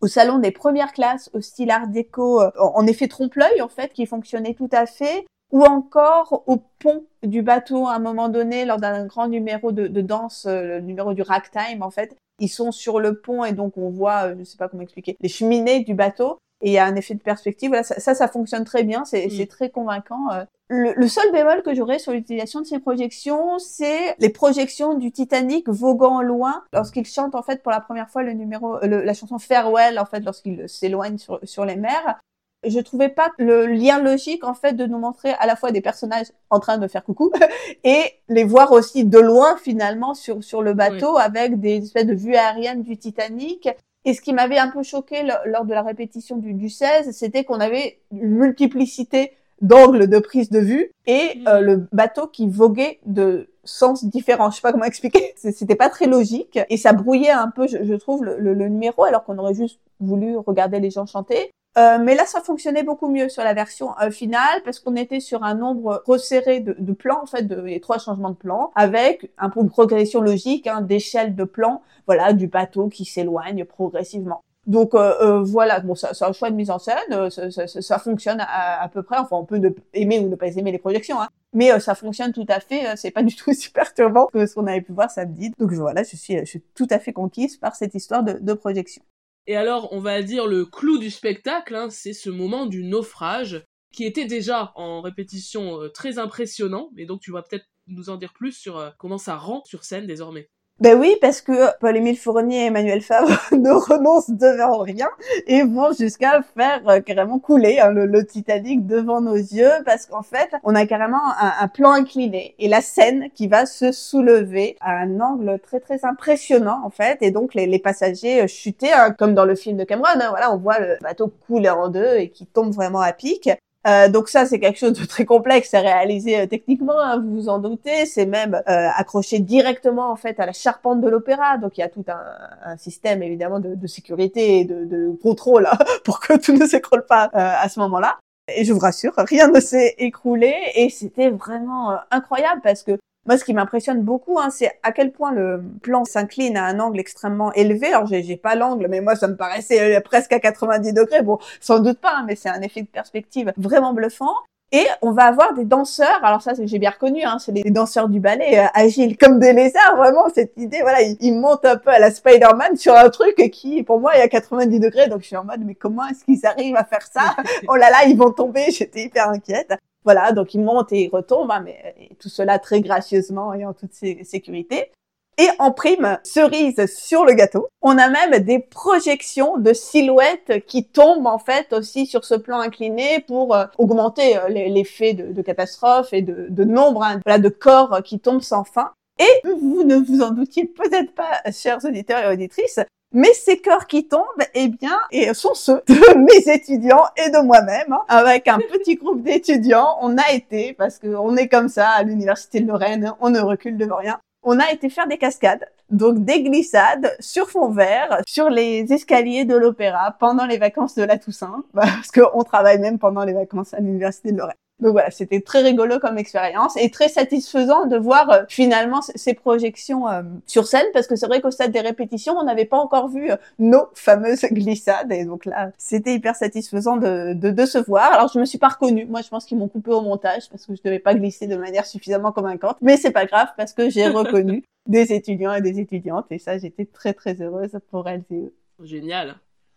au salon des premières classes, au style art déco, euh, en effet trompe-l'œil en fait, qui fonctionnait tout à fait ou encore au pont du bateau à un moment donné lors d'un grand numéro de, danse, euh, le numéro du ragtime en fait. Ils sont sur le pont et donc on voit, euh, je ne sais pas comment expliquer, les cheminées du bateau et il y a un effet de perspective. Voilà, ça, ça, fonctionne très bien, c'est mm. très convaincant. Euh. Le, seul bémol que j'aurais sur l'utilisation de ces projections, c'est les projections du Titanic voguant loin lorsqu'il chante en fait pour la première fois le numéro, la chanson Farewell en fait lorsqu'il s'éloigne sur, sur les mers je trouvais pas le lien logique en fait de nous montrer à la fois des personnages en train de faire coucou et les voir aussi de loin finalement sur sur le bateau avec des espèces de vues aériennes du Titanic. Et ce qui m'avait un peu choqué lors de la répétition du, du 16, c'était qu'on avait une multiplicité d'angles de prise de vue et mm. euh, le bateau qui voguait de sens différents. Je sais pas comment expliquer. C'était pas très logique et ça brouillait un peu, je, trouve, le, le, numéro alors qu'on aurait juste voulu regarder les gens chanter. Euh, mais là, ça fonctionnait beaucoup mieux sur la version euh, finale parce qu'on était sur un nombre resserré de, de plans, en fait, de, les trois changements de plans, avec un peu de progression logique, hein, d'échelle de plans, voilà, du bateau qui s'éloigne progressivement. Donc euh, euh voilà, bon, c'est un choix de mise en scène, ça, ça, ça fonctionne à, à, peu près. Enfin, on peut aimer ou ne pas aimer les projections, hein, mais ça fonctionne tout à fait. c'est pas du tout aussi perturbant que ce qu'on avait pu voir samedi. Donc voilà, je suis, je suis tout à fait conquise par cette histoire de, de projection. Et alors, on va dire le clou du spectacle, hein, c'est ce moment du naufrage, qui était déjà en répétition euh, très impressionnant, mais donc tu vas peut-être nous en dire plus sur euh, comment ça rend sur scène désormais. Ben oui, parce que Paul-Émile Fournier et Emmanuel Fabre ne renoncent devant rien et vont jusqu'à faire euh, carrément couler hein, le, Titanic devant nos yeux parce qu'en fait, on a carrément un, plan incliné et la scène qui va se soulever à un angle très très impressionnant en fait et donc les, passagers euh, chuter hein, comme dans le film de Cameron. Hein, voilà, on voit le bateau couler en deux et qui tombe vraiment à pic. Euh, donc ça, c'est quelque chose de très complexe à réaliser euh, techniquement, hein, vous vous en doutez. C'est même euh, accroché directement en fait à la charpente de l'opéra. Donc il y a tout un, système évidemment de, sécurité et de, contrôle hein, pour que tout ne s'écroule pas à ce moment-là. Et je vous rassure, rien ne s'est écroulé et c'était vraiment incroyable parce que moi, ce qui m'impressionne beaucoup, hein, c'est à quel point le plan s'incline à un angle extrêmement élevé. Alors, j'ai pas l'angle, mais moi, ça me paraissait euh, presque à 90 degrés. Bon, sans doute pas, hein, mais c'est un effet de perspective vraiment bluffant. Et on va avoir des danseurs, alors ça j'ai bien reconnu, hein, c'est les danseurs du ballet, euh, agiles comme des lézards, vraiment cette idée, voilà, ils, montent un peu à la Spider-Man sur un truc qui pour moi est à 90 degrés, donc je suis en mode mais comment est-ce qu'ils arrivent à faire ça? Oh là là, ils vont tomber, j'étais hyper inquiète. Voilà, donc il monte et il retombe, hein, mais tout cela très gracieusement et en toute sécurité. Et en prime, cerise sur le gâteau, on a même des projections de silhouettes qui tombent en fait aussi sur ce plan incliné pour euh, augmenter euh, l'effet de, catastrophe et de, nombre hein, voilà, de corps qui tombent sans fin. Et vous ne vous en doutiez peut-être pas, chers auditeurs et auditrices, mais ces cœurs qui tombent, eh bien, sont ceux de mes étudiants et de moi-même. Hein. Avec un petit groupe d'étudiants, on a été, parce qu'on est comme ça à l'université de Lorraine, on ne recule devant rien. On a été faire des cascades, donc des glissades sur fond vert, sur les escaliers de l'opéra pendant les vacances de la Toussaint, parce qu'on travaille même pendant les vacances à l'université de Lorraine. Donc voilà, c'était très rigolo comme expérience et très satisfaisant de voir euh, finalement ces projections euh, sur scène parce que c'est vrai qu'au stade des répétitions, on n'avait pas encore vu euh, nos fameuses glissades et donc là, c'était hyper satisfaisant de, de, de, se voir. Alors je me suis pas reconnue, moi je pense qu'ils m'ont coupé au montage parce que je devais pas glisser de manière suffisamment convaincante, mais c'est pas grave parce que j'ai reconnu des étudiants et des étudiantes et ça j'étais très très heureuse pour elles et eux. Génial.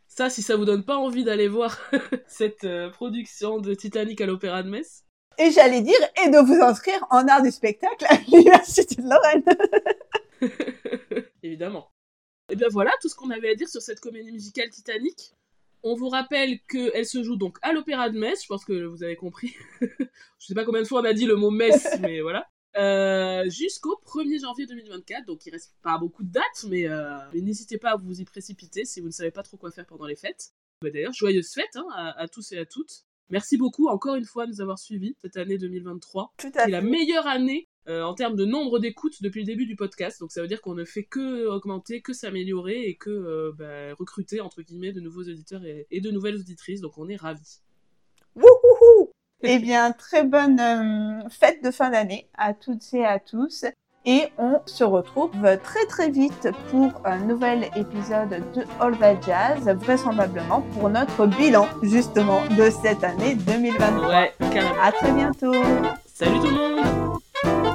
Ça, si ça vous donne pas envie d'aller voir cette euh, production de Titanic à l'Opéra de Metz. Et j'allais dire, et de vous inscrire en art du spectacle à l'Université de Lorraine. Évidemment. Et bien voilà tout ce qu'on avait à dire sur cette comédie musicale Titanic. On vous rappelle qu'elle se joue donc à l'Opéra de Metz, je pense que vous avez compris. je sais pas combien de fois on a dit le mot Metz, mais voilà. Euh, jusqu'au 1er janvier 2024. Donc il reste pas beaucoup de dates, euh, mais, n'hésitez pas à vous y précipiter si vous ne savez pas trop quoi faire pendant les fêtes. Bah, d'ailleurs, joyeuses fêtes hein, à, tous et à toutes. Merci beaucoup encore une fois de nous avoir suivis cette année 2023. Tout à la meilleure année euh, en termes de nombre d'écoutes depuis le début du podcast. Donc ça veut dire qu'on ne fait que augmenter, que s'améliorer et que bah, recruter entre guillemets de nouveaux auditeurs et, et, de nouvelles auditrices. Donc on est ravis. Eh bien, très bonne euh, fête de fin d'année à toutes et à tous. Et on se retrouve très très vite pour un nouvel épisode de All That Jazz, vraisemblablement pour notre bilan justement de cette année 2023. Ouais, carrément. À très bientôt. Salut tout le monde